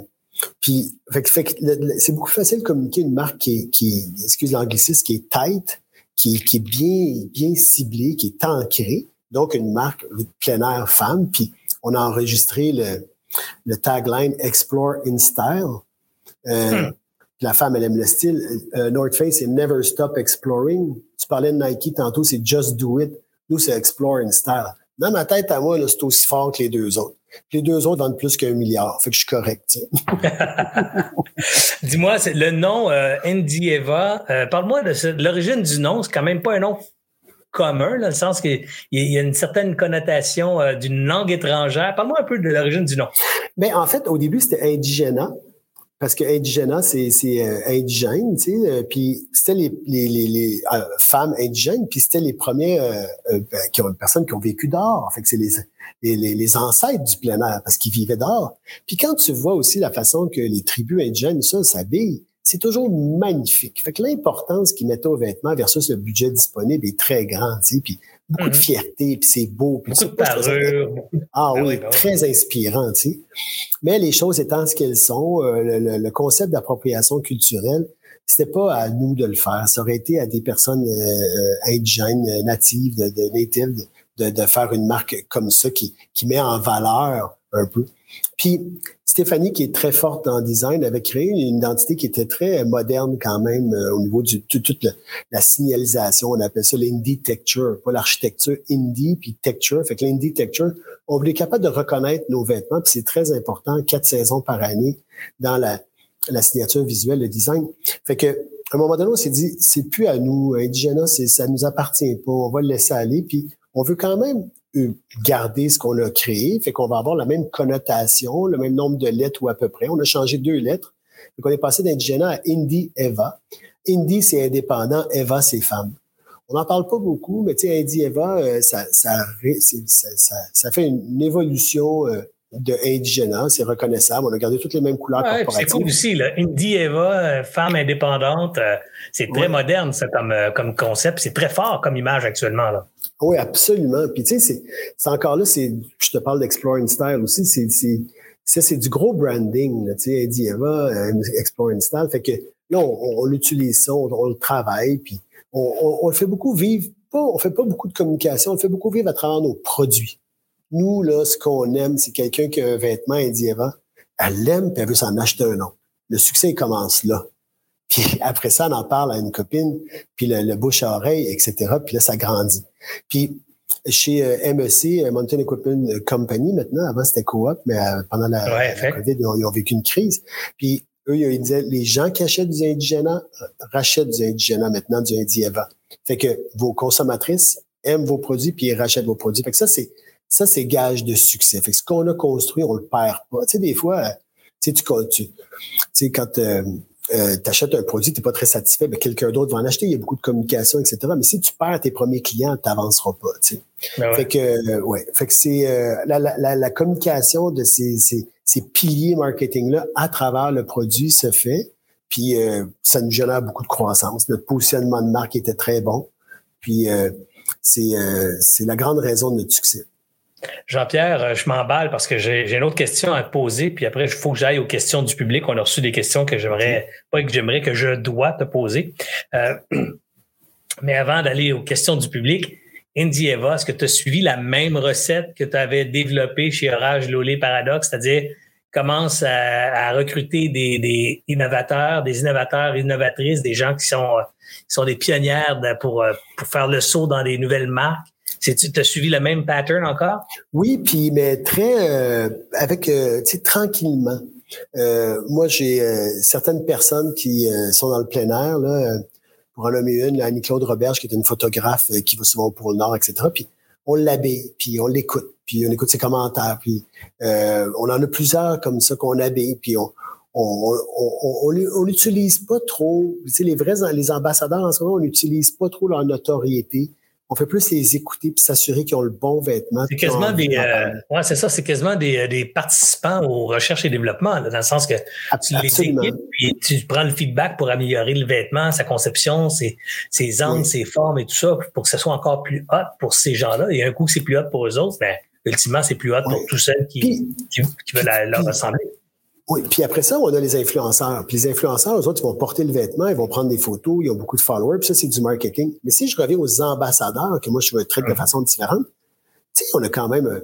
puis fait, c'est beaucoup facile de communiquer une marque qui est, qui excuse l'anglicisme, qui est tight, qui, qui est bien, bien ciblée, qui est ancrée. Donc une marque de plein air femme. Puis on a enregistré le, le tagline Explore in Style. Euh, mm. La femme, elle aime le style. Euh, North Face, c'est Never Stop Exploring. Tu parlais de Nike tantôt, c'est Just Do It. Nous, c'est Explore in Style. Dans ma tête, à moi, c'est aussi fort que les deux autres. Les deux autres vendent plus qu'un milliard. Fait que je suis correct. Dis-moi, le nom euh, Indy Eva, euh, parle-moi de, l'origine du nom. C'est quand même pas un nom commun, dans le sens qu'il y a une certaine connotation euh, d'une langue étrangère. Parle-moi un peu de l'origine du nom. Ben, en fait, au début, c'était indigénat. Parce que indigénat, c'est euh, indigène, tu sais. Euh, puis c'était les, les, les, euh, femmes indigènes, puis c'était les premiers ben, qui ont, personnes qui ont vécu dehors. Fait que c'est les, les, les, ancêtres du plein air, parce qu'ils vivaient dehors. Puis quand tu vois aussi la façon que les tribus indigènes, ça, s'habillent, c'est toujours magnifique. Fait que l'importance qu'ils mettaient aux vêtements versus le budget disponible est très grand, tu sais. Puis beaucoup de mhm. fierté, puis c'est beau. Puis beaucoup de parure. Ah, ah oui, très inspirant, tu sais. Mais les choses étant ce qu'elles sont, euh, le, concept d'appropriation culturelle, c'était pas à nous de le faire. Ça aurait été à des personnes euh, indigènes, natives, de, de natives, de, de, faire une marque comme ça qui, qui met en valeur un peu. Puis Stéphanie, qui est très forte en design, avait créé une identité qui était très moderne quand même euh, au niveau de toute la signalisation. On appelle ça l'indie texture, pas l'architecture indie puis texture. Fait que l'indie texture, on est capable de reconnaître nos vêtements, puis c'est très important, quatre saisons par année dans la, la signature visuelle, le design. Fait que à un moment donné, on s'est dit, c'est plus à nous, Indigena, c'est ça nous appartient pas, on va le laisser aller, puis on veut quand même garder ce qu'on a créé, fait qu'on va avoir la même connotation, le même nombre de lettres ou à peu près. On a changé deux lettres. Donc, on est passé d'indigénat à Indie Eva. Indie, c'est indépendant, Eva, c'est femme. On n'en parle pas beaucoup, mais tu sais, Indie Eva, euh, ça, fait une, évolution euh, de indigénat, c'est reconnaissable. On a gardé toutes les mêmes couleurs ouais, C'est cool aussi, là. Indie Eva, euh, femme indépendante, c'est très moderne ça, comme, comme concept, c'est très fort comme image actuellement. Là. Oui, absolument. Puis tu sais, c'est encore là, c'est, je te parle d'Exploring Style aussi, c'est, c'est, c'est du gros branding, tu sais, Eddie Eva, euh, Exploring Style. Fait que là, on, on utilise ça, on, le travaille, puis on, on, le fait beaucoup vivre. Pas, on fait pas beaucoup de communication, on le fait beaucoup vivre à travers nos produits. Nous, là, ce qu'on aime, c'est quelqu'un qui a un vêtement Eva, elle l'aime, puis elle veut s'en acheter un autre. Le succès, il commence là. Puis après ça, on en parle à une copine, puis le, bouche à oreille, etc. Puis là, ça grandit. Puis chez MEC, Mountain Equipment Company maintenant. Avant, c'était Coop, mais pendant la, COVID, ils ont, vécu une crise. Puis eux, ils disaient, les gens qui achètent du indigène rachètent du indigène maintenant, du Indieva. Fait que vos consommatrices aiment vos produits puis ils rachètent vos produits. Fait que ça, c'est ça, c'est gage de succès. Fait que ce qu'on a construit, on le perd pas. Tu sais, des fois, tu sais, tu, tu sais, quand euh, euh, tu achètes un produit, tu n'es pas très satisfait, mais quelqu'un d'autre va en acheter, il y a beaucoup de communication, etc. Mais si tu perds tes premiers clients, tu n'avanceras pas. Tu sais. Ben fait que, euh, ouais. Fait que c'est euh, la, la, la, communication de ces, ces, ces piliers marketing-là à travers le produit se fait. Puis ça nous génère beaucoup de croissance. Notre positionnement de marque était très bon. Puis c'est c'est la grande raison de notre succès. Jean-Pierre, euh, je m'emballe parce que j'ai une autre question à te poser, puis après, il faut que j'aille aux questions du public. On a reçu des questions que j'aimerais, pas que j'aimerais, que je dois te poser. Euh, mais avant d'aller aux questions du public, Indy Eva, est-ce que tu as suivi la même recette que tu avais développée chez Orage Lolé Paradox, c'est-à-dire commence à, recruter des, innovateurs, des innovateurs, innovatrices, des gens qui sont, qui sont des pionnières pour, pour faire le saut dans des nouvelles marques tu as suivi le même pattern encore? Oui, puis mais très euh, avec euh, tranquillement. Euh, moi, j'ai certaines personnes qui sont dans le plein air, là, pour en nommer une, Annie-Claude Roberge, qui est une photographe qui va souvent au pôle Nord, etc. Puis on l'habille, puis on l'écoute, puis on écoute ses commentaires, puis on en a plusieurs comme ça qu'on habille, puis on on, on, n'utilise pas trop, tu sais, les vrais les ambassadeurs en ce moment, on n'utilise pas trop leur notoriété on fait plus les écouter puis s'assurer qu'ils ont le bon vêtement. C'est quasiment des, euh, ouais, c'est ça, c'est quasiment des, euh, des, participants aux recherches et développement, dans le sens que tu les équipes puis tu prends le feedback pour améliorer le vêtement, sa conception, ses, ses angles, ses formes et tout ça, pour que ce soit encore plus hot pour ces gens-là. Et un coup, c'est plus hot pour eux autres, ben, ultimement, c'est plus hot pour tous ceux qui, qui, veulent leur ressembler. Oui, puis après ça, on a les influenceurs. Puis les influenceurs, eux autres, ils vont porter le vêtement, ils vont prendre des photos, ils ont beaucoup de followers, puis ça, c'est du marketing. Mais si je reviens aux ambassadeurs, que moi, je veux traiter de façon différente, tu sais, on a quand même... Euh,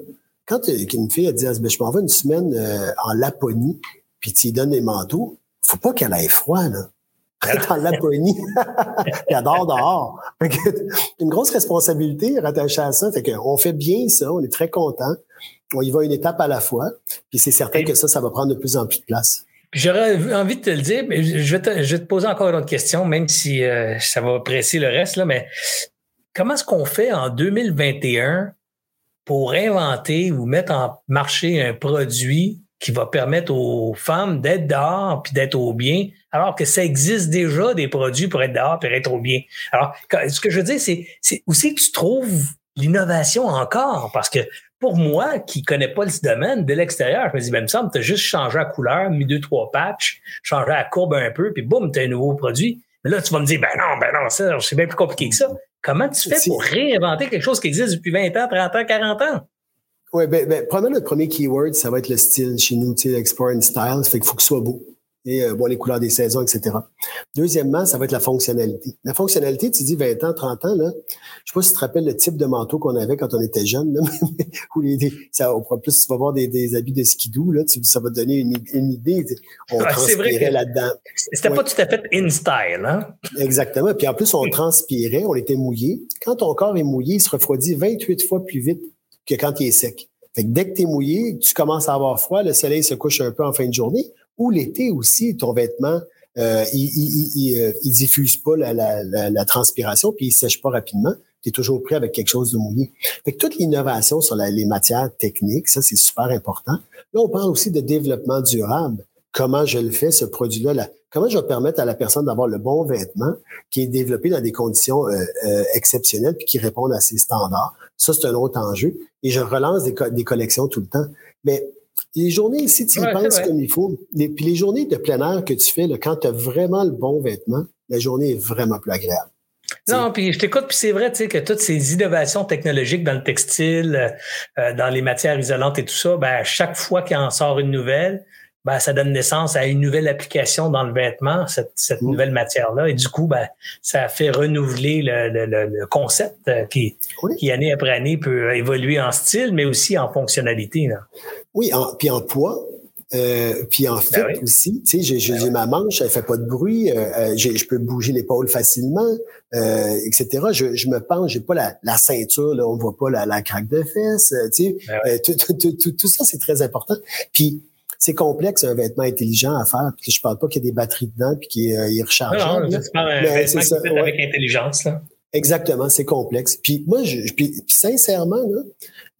quand une fille, elle dit, je m'en vais une semaine euh, en Laponie, puis tu lui donnes des manteaux, faut pas qu'elle ait froid, là. Elle est en Laponie. Elle adore dehors. une grosse responsabilité rattachée à ça. Fait qu'on fait bien ça, on est très content on y va une étape à la fois. Puis c'est certain que ça, ça va prendre de plus en plus de place. J'aurais envie de te le dire, mais je vais te, poser encore une autre question, même si euh, ça va presser le reste, là, mais comment est-ce qu'on fait en 2021 pour inventer ou mettre en marché un produit qui va permettre aux femmes d'être dehors puis d'être au bien, alors que ça existe déjà des produits pour être dehors et être au bien? Alors, ce que je veux dire, c'est, c'est aussi que tu trouves l'innovation encore, parce que pour moi, qui connais pas le domaine, de l'extérieur, je me dis, ben, il me semble, tu as juste changé la couleur, mis deux, trois patchs, changé la courbe un peu, puis boum, tu as un nouveau produit. Mais là, tu vas me dire, ben non, ben non, ça, c'est bien plus compliqué que ça. Comment tu fais pour réinventer quelque chose qui existe depuis 20 ans, 30 ans, 40 ans? Oui, ben, ben, probablement notre premier keyword, ça va être le style chez nous, tu sais, Explore and Style. Ça fait qu'il faut que ce soit beau et euh, bon, les couleurs des saisons, etc. Deuxièmement, ça va être la fonctionnalité. La fonctionnalité, tu dis 20 ans, 30 ans, là, je sais pas si tu te rappelles le type de manteau qu'on avait quand on était jeune, là, où les, ça, on plus, tu vas voir des, des habits de skidoo, là, tu, ça va te donner une, une idée. On transpirait là-dedans. C'était pas tout à fait in style, hein? Exactement. Puis en plus, on transpirait, on était mouillé. Quand ton corps est mouillé, il se refroidit 28 fois plus vite que quand il est sec. Fait que dès que tu es mouillé, tu commences à avoir froid, le soleil se couche un peu en fin de journée, ou l'été aussi, ton vêtement, euh, il, il, euh, il, diffuse pas la, la, la, transpiration, puis il sèche pas rapidement. Tu es toujours prêt avec quelque chose de mouillé. Fait que toute l'innovation sur les matières techniques, ça, c'est super important. Là, on parle aussi de développement durable. Comment je le fais, ce produit-là? Là, comment je vais permettre à la personne d'avoir le bon vêtement qui est développé dans des conditions euh, euh exceptionnelles puis qui répondent à ses standards? Ça, c'est un autre enjeu. Et je relance des, des collections tout le temps. Mais les journées, si tu y penses comme il faut, puis les journées de plein air que tu fais, là, quand tu as vraiment le bon vêtement, la journée est vraiment plus agréable. Non, puis je t'écoute, puis c'est vrai, tu sais, que toutes ces innovations technologiques dans le textile, euh, dans les matières isolantes et tout ça, ben, à chaque fois qu'il en sort une nouvelle, ben, ça donne naissance à une nouvelle application dans le vêtement, cette, cette mm. nouvelle matière-là. Et du coup, ben, ça fait renouveler le, le, le concept euh, qui, qui, année après année, peut évoluer en style, mais aussi en fonctionnalité. Là. Oui, en, puis en poids. Euh, puis en ben fait aussi, tu sais, j'ai ben ma manche, elle fait pas de bruit, euh, euh je peux bouger l'épaule facilement, euh, etc. Je, je, me penche, j'ai pas la, la, ceinture, là, on voit pas la, la craque de fesses, tu sais. Ben tout, tout, tout, tout, ça, c'est très important. Puis c'est complexe un vêtement intelligent à faire. Puis je parle pas qu'il y a des batteries dedans puis qu'il est rechargeable. Non, non, c'est pas un vêtement ça, avec intelligence là. Exactement, c'est complexe. Puis moi, je, puis, sincèrement, là,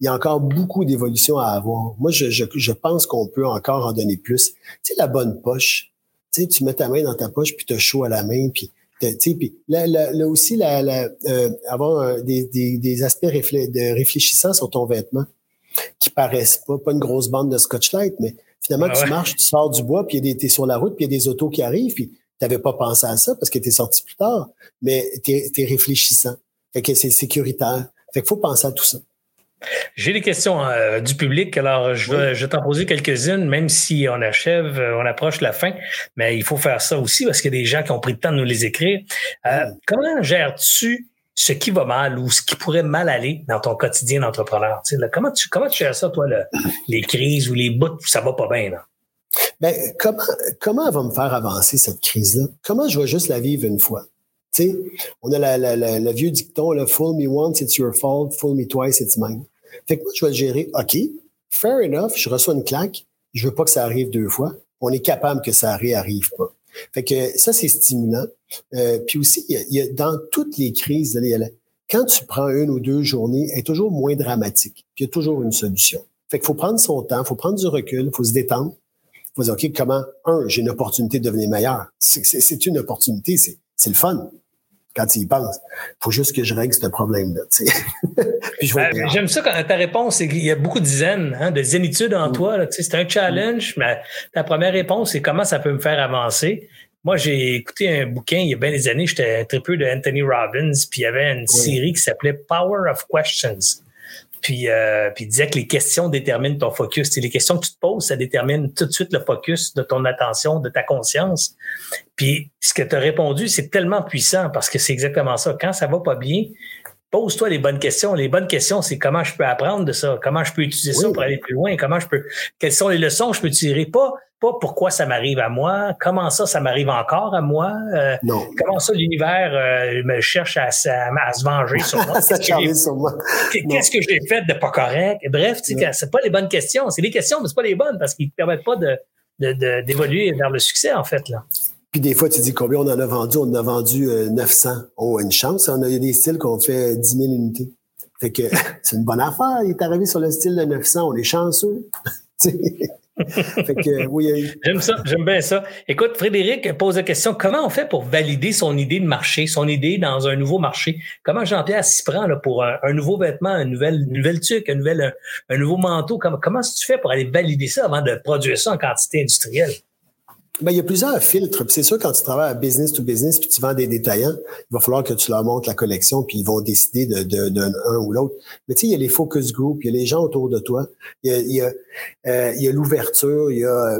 il y a encore beaucoup d'évolutions à avoir. Moi, je, je, je pense qu'on peut encore en donner plus. Tu sais, la bonne poche. Tu sais, tu mets ta main dans ta poche, puis tu as chaud à la main, puis tu sais, puis là, là, aussi, la, la, euh, avoir des, des, des, aspects de réfléchissants sur ton vêtement qui paraissent pas, pas une grosse bande de scotch light, mais finalement, ah tu marches, tu sors du bois, puis tu es sur la route, puis il y a des autos qui arrivent, puis n'avais pas pensé à ça parce que tu es sorti plus tard, mais tu es, réfléchissant. Fait que c'est sécuritaire. Fait qu'il faut penser à tout ça. J'ai des questions euh, du public, alors je vais, je t'en poser quelques-unes, même si on achève, euh, on approche la fin, mais il faut faire ça aussi parce qu'il y a des gens qui ont pris le temps de nous les écrire. Euh, comment gères-tu ce qui va mal ou ce qui pourrait mal aller dans ton quotidien d'entrepreneur? comment, tu, comment tu gères ça, toi, les crises ou les bouts où ça va pas bien? Là? Ben, comment, comment elle va me faire avancer cette crise-là? Comment je vais juste la vivre une fois? On a le vieux dicton, le fool me once, it's your fault, fool me twice, it's mine. Fait que moi, je vais le gérer, OK, fair enough, je reçois une claque, je veux pas que ça arrive deux fois. On est capable que ça arrive pas. Fait que ça, c'est stimulant. Euh, puis aussi, il y, a, dans toutes les crises, quand tu prends une ou deux journées, elle est toujours moins dramatique. Puis il y a toujours une solution. Fait qu'il faut prendre son temps, il faut prendre du recul, il faut se détendre faut dire, OK, comment, un, j'ai une opportunité de devenir meilleur. C'est une opportunité, c'est le fun quand tu y penses. faut juste que je règle ce problème-là. Ben, j'aime ça quand ta réponse, c'est qu'il y a beaucoup de zen, hein, de zénitude en mm. toi. C'est un challenge, mais ta première réponse, c'est comment ça peut me faire avancer. Moi, j'ai écouté un bouquin il y a bien des années, j'étais un peu de Anthony Robbins, puis il y avait une série qui s'appelait Power of Questions. Puis, euh, puis il disait que les questions déterminent ton focus. C'est les questions que tu te poses, ça détermine tout de suite le focus de ton attention, de ta conscience. Puis ce que tu as répondu, c'est tellement puissant parce que c'est exactement ça. Quand ça va pas bien, pose-toi les bonnes questions. Les bonnes questions, c'est comment je peux apprendre de ça, comment je peux utiliser ça pour aller plus loin, comment je peux, quelles sont les leçons que je peux tirer, pas pas pourquoi ça m'arrive à moi, comment ça, ça m'arrive encore à moi, euh, comment ça, l'univers euh, me cherche à, se venger sur moi? Qu'est-ce que j'ai fait de pas correct? Bref, c'est pas les bonnes questions. C'est des questions, mais c'est pas les bonnes parce qu'ils ne permettent pas de, d'évoluer vers le succès, en fait. Là. Puis des fois, tu dis combien on en a vendu? On en a vendu 900. Euh, oh, une chance. On a, a des styles qu'on fait 10 000 unités. Fait que c'est une bonne affaire. Il est arrivé sur le style de 900. On est chanceux. J'aime ça, j'aime bien ça. Écoute, Frédéric pose la question comment on fait pour valider son idée de marché, son idée dans un nouveau marché? Comment Jean-Pierre s'y prend là, pour un, nouveau vêtement, une nouvelle, nouvelle tuque, un, nouvel, un, nouveau manteau? Comment, comment tu fais pour aller valider ça avant de produire ça en quantité industrielle? Ben, il y a plusieurs filtres. c'est sûr, quand tu travailles à business to business puis tu vends des détaillants, il va falloir que tu leur montres la collection puis ils vont décider de, de, ou l'autre. Mais tu sais, il y a les focus groups, il y a les gens autour de toi, il y a, il y a, euh, il y a l'ouverture, il y a.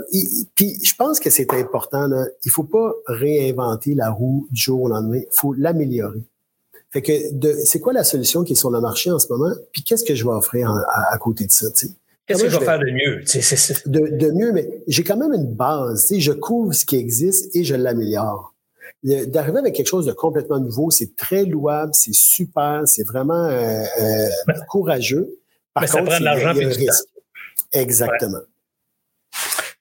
puis je pense que c'est important. Là, il faut pas réinventer la roue du jour au lendemain. Il faut l'améliorer. Fait que c'est quoi la solution qui est sur le marché en ce moment? Puis qu'est-ce que je vais offrir à, côté de ça? sais? Qu'est-ce que je vais faire de mieux? De, mieux, mais j'ai quand même une base. Je couvre ce qui existe et je l'améliore. D'arriver avec quelque chose de complètement nouveau, c'est très louable, c'est super, c'est vraiment euh, euh, courageux. Par contre, ça prend de l'argent et du Exactement.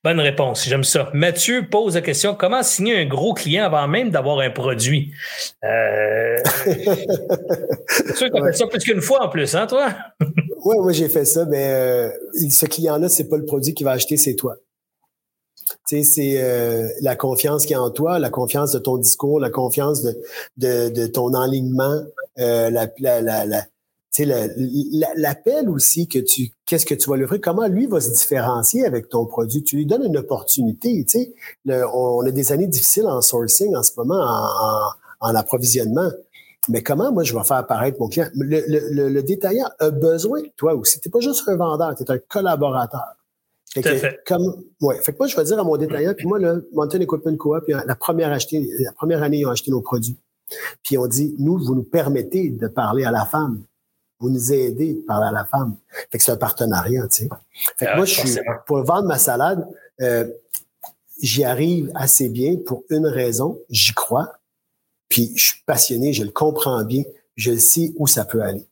Bonne réponse, j'aime ça. Mathieu pose la question comment signer un gros client avant même d'avoir un produit? Euh... C'est sûr que tu fait ça plus qu'une fois en plus, hein, toi? Oui, moi j'ai fait ça, mais euh, ce client-là, c'est pas le produit qu'il va acheter, c'est toi. Tu sais, c'est euh, la confiance qui est en toi, la confiance de ton discours, la confiance de, de, de ton enlignement, euh, la, la, la, la l'appel aussi que tu qu'est-ce que tu vas lui offrir comment lui va se différencier avec ton produit. Tu lui donnes une opportunité tu sais. On, a des années difficiles en sourcing en ce moment en, en approvisionnement mais comment moi je vais faire apparaître mon client? Le, le, le détaillant a besoin, toi aussi. Tu n'es pas juste un vendeur, tu es un collaborateur. Fait fait. Comme, ouais. Fait que moi, je vais dire à mon détaillant, puis moi, là, Mountain Equipment Coop, la première, acheté, la première année, ils ont acheté nos produits. Puis on dit, nous, vous nous permettez de parler à la femme. Vous nous aidez de parler à la femme. Fait que c'est un partenariat, tu sais. Fait que ah moi, je suis, pour vendre ma salade, euh, j'y arrive assez bien pour une raison, j'y crois, puis je suis passionné, je le comprends bien, je sais où ça peut aller.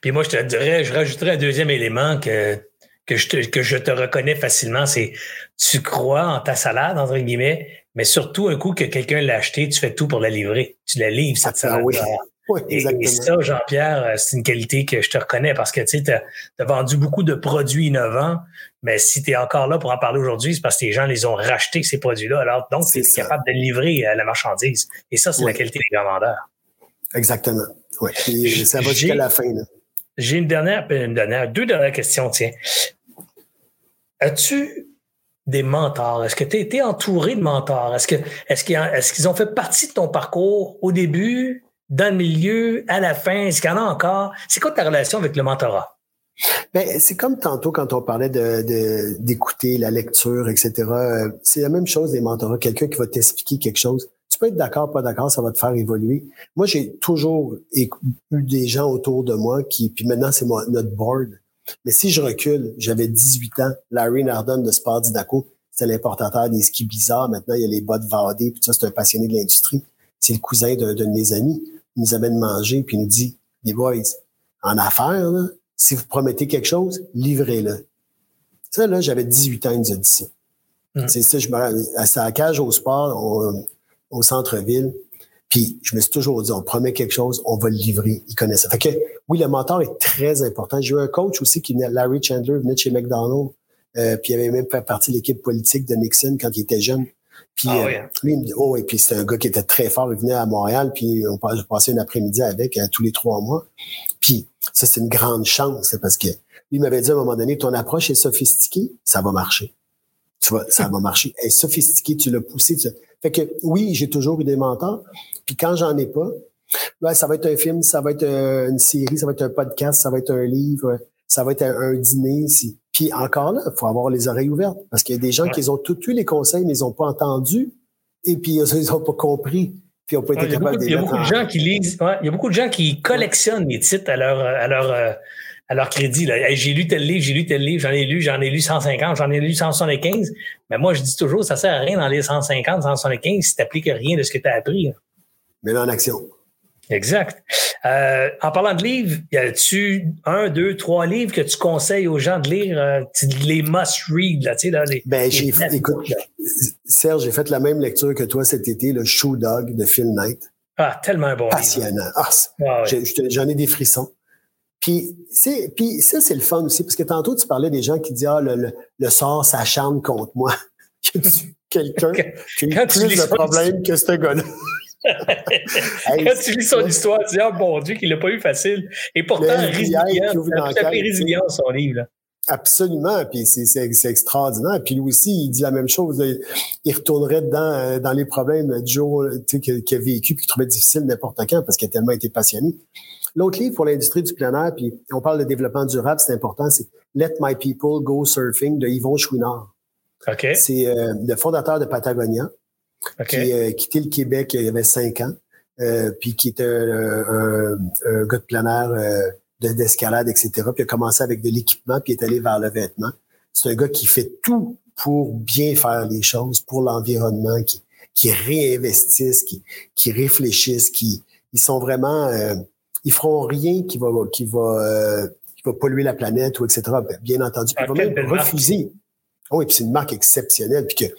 Puis moi, je te dirais, je rajouterais un deuxième élément que, que, je, te, que je te reconnais facilement, c'est tu crois en ta salade, entre guillemets, mais surtout un coup que quelqu'un l'a acheté, tu fais tout pour la livrer. Tu la livres, cette ah, salade. Oui. Et, ça, Jean-Pierre, euh, c'est une qualité que je te reconnais parce que tu as, vendu beaucoup de produits innovants, mais si tu es encore là pour en parler aujourd'hui, c'est parce que les gens les ont rachetés, ces produits-là. Alors, donc, tu es capable de livrer euh, la marchandise. Et ça, c'est la qualité des grands vendeurs. Exactement. Oui. ça va jusqu'à la fin. J'ai une dernière, une dernière, deux dernières questions, tiens. As-tu des mentors? Est-ce que tu as été entouré de mentors? Est-ce que est qu'ils ont fait partie de ton parcours au début, dans le milieu, à la fin? Est-ce qu'il y en a encore? C'est quoi ta relation avec le mentorat? Ben, c'est comme tantôt quand on parlait d'écouter la lecture, etc. Euh, c'est la même chose des mentorats. Quelqu'un qui va t'expliquer quelque chose. Tu peux être d'accord, pas d'accord, ça va te faire évoluer. Moi, j'ai toujours eu des gens autour de moi qui, puis maintenant c'est notre board, mais si je recule, j'avais 18 ans, Larry Nardon de Sport Didaco, c'était l'importateur des skis bizarres. Maintenant, il y a les bottes Vadé, puis ça, c'est un passionné de l'industrie. C'est le cousin d'un de, mes amis. Il nous amène manger, puis il nous dit, les boys, en affaires, si vous promettez quelque chose, livrez-le. Ça, là, j'avais 18 ans, il nous a dit ça. Hmm. C'est ça, je me à la cage au sport, au, au centre-ville. Puis je me suis toujours dit, on promet quelque chose, on va le livrer. Il connaît ça. Fait que oui, le mentor est très important. J'ai eu un coach aussi qui Larry Chandler, venait de chez McDonald's. Euh, puis il avait même fait partie de l'équipe politique de Nixon quand il était jeune. Puis ah, euh, hein? lui, il me dit, oh, et puis c'était un gars qui était très fort. Il venait à Montréal, puis on passait une après-midi avec euh, tous les trois mois. Puis ça, c'est une grande chance, parce que lui m'avait dit à un moment donné, ton approche est sophistiquée, ça va marcher. Tu vois, ça va marcher. Elle est sophistiquée, tu l'as poussé. Tu... Fait que oui, j'ai toujours eu des mentors. Puis quand j'en ai pas, ben, ça va être un film, ça va être euh, une série, ça va être un podcast, ça va être un livre, ça va être un, dîner. Si. Puis encore là, il faut avoir les oreilles ouvertes parce qu'il y a des gens qui ont tout eu les conseils, mais ils n'ont pas entendu et puis ils n'ont pas compris. Puis pas été capables de Il y a beaucoup de gens qui lisent, il y a beaucoup de gens qui collectionnent les titres à leur, à leur, euh, à leur crédit. j'ai lu tel livre, j'ai lu tel livre, j'en ai lu, j'en ai lu 150, j'en ai lu 175. Mais moi, je dis toujours, ça sert à rien dans les 150, 175 si tu n'appliques rien de ce que tu as appris mais en action. Exact. Euh, en parlant de livres, y a-tu un, deux, trois livres que tu conseilles aux gens de lire, euh, les must-read, là, tu sais, dans les. Ben, j'ai fait, écoute, Serge, j'ai fait la même lecture que toi cet été, le Shoe Dog de Phil Knight. Ah, tellement bon Passionnant. Ah, ah J'en ai, des frissons. Puis, puis ça, c'est le fun aussi, parce que tantôt, tu parlais des gens qui disent, ah, le, le, sort s'acharne contre moi. quelqu'un qui a plus de problèmes que ce gars-là. Quand tu lis son histoire, tu dis, oh mon Dieu, qu'il l'a pas eu facile. Et pourtant, résilient, tout résilient son livre. Absolument, puis c'est extraordinaire. Puis lui aussi, il dit la même chose. Il retournerait dans, euh, dans les problèmes du jour qu'il a vécu, qu'il trouvait difficile n'importe quand parce qu'il a tellement été passionné. L'autre livre pour l'industrie du plein air, puis on parle de développement durable, c'est important, c'est Let My People Go Surfing de Yvon Chouinard. Okay. C'est euh, le fondateur de Patagonia qui a euh, quitté le Québec il y avait cinq ans, euh, puis qui était un, gars de plein air euh, d'escalade, etc. Puis il a commencé avec de l'équipement, puis est allé vers le vêtement. C'est un gars qui fait tout pour bien faire les choses, pour l'environnement, qui, qui réinvestissent, qui, qui réfléchissent, qui ils sont vraiment ils feront rien qui va qui va qui va polluer la planète ou etc. Bien entendu, ils vont même refuser. Oh, oui, puis c'est une marque exceptionnelle, puis que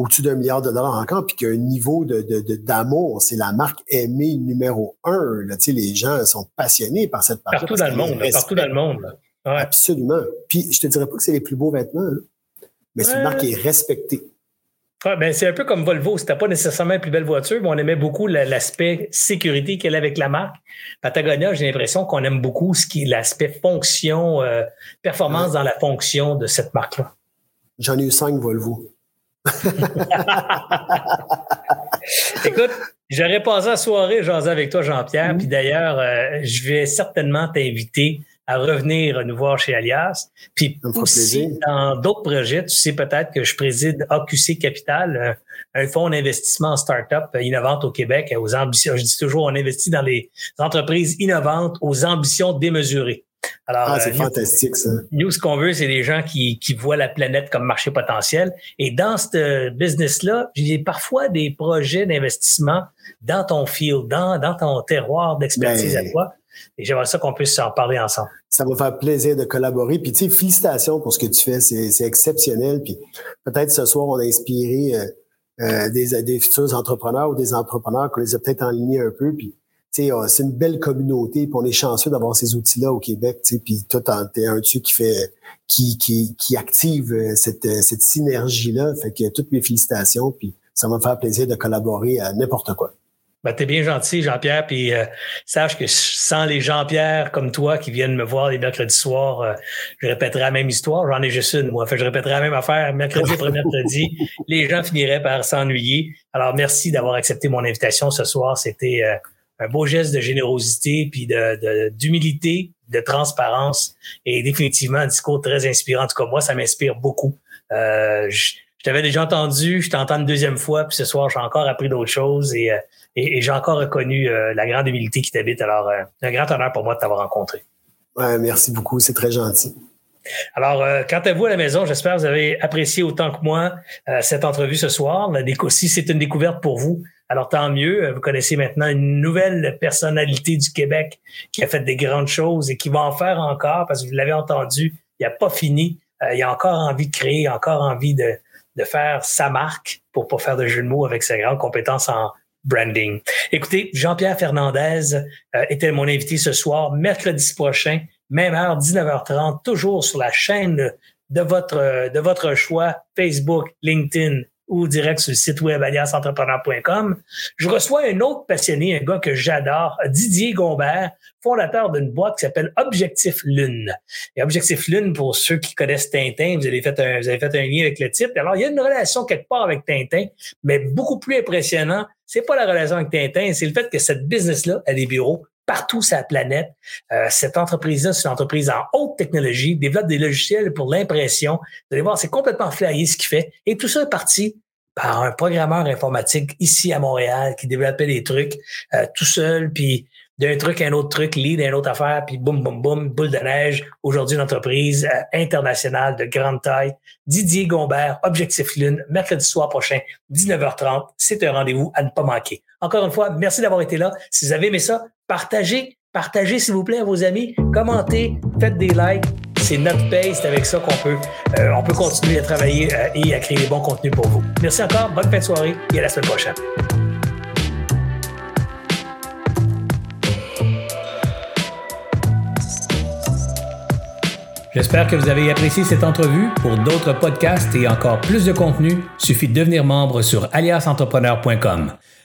au-dessus d'un milliard de dollars encore, puis qu'un niveau de, d'amour, c'est la marque aimée numéro un. Là. Les gens sont passionnés par cette marque. Partout dans le monde, partout dans le monde. Absolument. Puis je te dirais pas que c'est les plus beaux vêtements, hein, mais c'est une marque qui est respectée. ben c'est un peu comme Volvo. C'était pas nécessairement la plus belle voiture, mais on aimait beaucoup l'aspect sécurité qu'elle a avec la marque. Patagonia, j'ai l'impression qu'on aime beaucoup ce qui est l'aspect fonction, euh, performance dans la fonction de cette marque-là. J'en ai eu cinq Volvo. Écoute, j'aurais passé la soirée jaser avec toi, Jean-Pierre. Puis d'ailleurs, euh, je vais certainement t'inviter à revenir nous voir chez Alias. Puis aussi, dans d'autres projets, tu sais peut-être que je préside AQC Capital, un fonds d'investissement en start-up innovantes au Québec, aux ambitions. Je dis toujours, on investit dans les entreprises innovantes aux ambitions démesurées. Alors, ah, c'est fantastique, ça. Nous, ce qu'on veut, c'est des gens qui, qui voient la planète comme marché potentiel. Et dans ce business-là, j'ai parfois des projets d'investissement dans ton field, dans, dans ton terroir d'expertise à ben, toi. Et j'aimerais ça qu'on puisse en parler ensemble. Ça va faire plaisir de collaborer. Puis, tu sais, félicitations pour ce que tu fais. C'est exceptionnel. Puis, peut-être ce soir, on a inspiré euh, euh, des, des futurs entrepreneurs ou des entrepreneurs qu'on les a peut-être enlignés un peu. Puis, c'est une belle communauté. Puis, on est chanceux d'avoir ces outils-là au Québec. Puis, toi, t'es un dessus qui fait, qui, qui, qui active euh, cette, cette synergie-là. Fait que toutes mes félicitations. Puis, ça va me faire plaisir de collaborer à n'importe quoi. Ben, t'es bien gentil, Jean-Pierre, puis euh, sache que sans les Jean-Pierre comme toi qui viennent me voir les mercredis soirs, euh, je répéterai la même histoire. J'en ai juste une, moi. Fait, je répéterai la même affaire mercredi après mercredi. les gens finiraient par s'ennuyer. Alors, merci d'avoir accepté mon invitation ce soir. C'était euh, un beau geste de générosité, puis de, d'humilité, de, transparence, et définitivement un discours très inspirant. En tout cas, moi, ça m'inspire beaucoup. je, je t'avais déjà entendu, je t'entends une deuxième fois, puis ce soir, j'ai encore appris d'autres choses et, euh, et, j'ai encore reconnu euh, la grande humilité qui t'habite. Alors, euh, un grand honneur pour moi de t'avoir rencontré. Ouais, merci beaucoup, c'est très gentil. Alors, quant à vous à la maison, j'espère que vous avez apprécié autant que moi cette entrevue ce soir. Si c'est une découverte pour vous, alors tant mieux. Vous connaissez maintenant une nouvelle personnalité du Québec qui a fait des grandes choses et qui va en faire encore parce que vous l'avez entendu, il n'a pas fini. il a encore envie de créer, encore envie de, de faire sa marque pour pas faire de jeu de mots avec ses grandes compétences en branding. Écoutez, Jean-Pierre Fernandez euh, était mon invité ce soir, mercredi prochain, même heure, 19h30, toujours sur la chaîne de votre, de votre choix, Facebook, LinkedIn, ou direct sur le site web aliasentrepreneur.com. Je reçois un autre passionné, un gars que j'adore, Didier Gombert, fondateur d'une boîte qui s'appelle Objectif Lune. Et Objectif Lune, pour ceux qui connaissent Tintin, vous avez fait un, vous avez fait un lien avec le titre. Alors, il y a une relation quelque part avec Tintin, mais beaucoup plus impressionnant, c'est pas la relation avec Tintin, c'est le fait que cette business-là a des bureaux partout sur la planète. Euh, cette entreprise-là, c'est une entreprise en haute technologie, développe des logiciels pour l'impression. Vous allez voir, c'est complètement flyé ce qu'il fait. Et tout ça est parti par un programmeur informatique ici à Montréal qui développait des trucs euh, tout seul, puis d'un truc à un autre truc, lead à une autre affaire, puis boum, boum, boum, boule de neige. Aujourd'hui, une entreprise euh, internationale de grande taille. Didier Gombert, Objectif Lune, mercredi soir prochain, 19h30. C'est un rendez-vous à ne pas manquer. Encore une fois, merci d'avoir été là. Si vous avez aimé ça, partagez, partagez s'il vous plaît à vos amis, commentez, faites des likes. C'est notre paye, c'est avec ça qu'on peut, euh, on peut continuer à travailler euh, et à créer des bons contenus pour vous. Merci encore, bonne fin de soirée et à la semaine prochaine. J'espère que vous avez apprécié cette entrevue. Pour d'autres podcasts et encore plus de contenu, suffit de devenir membre sur aliasentrepreneur.com.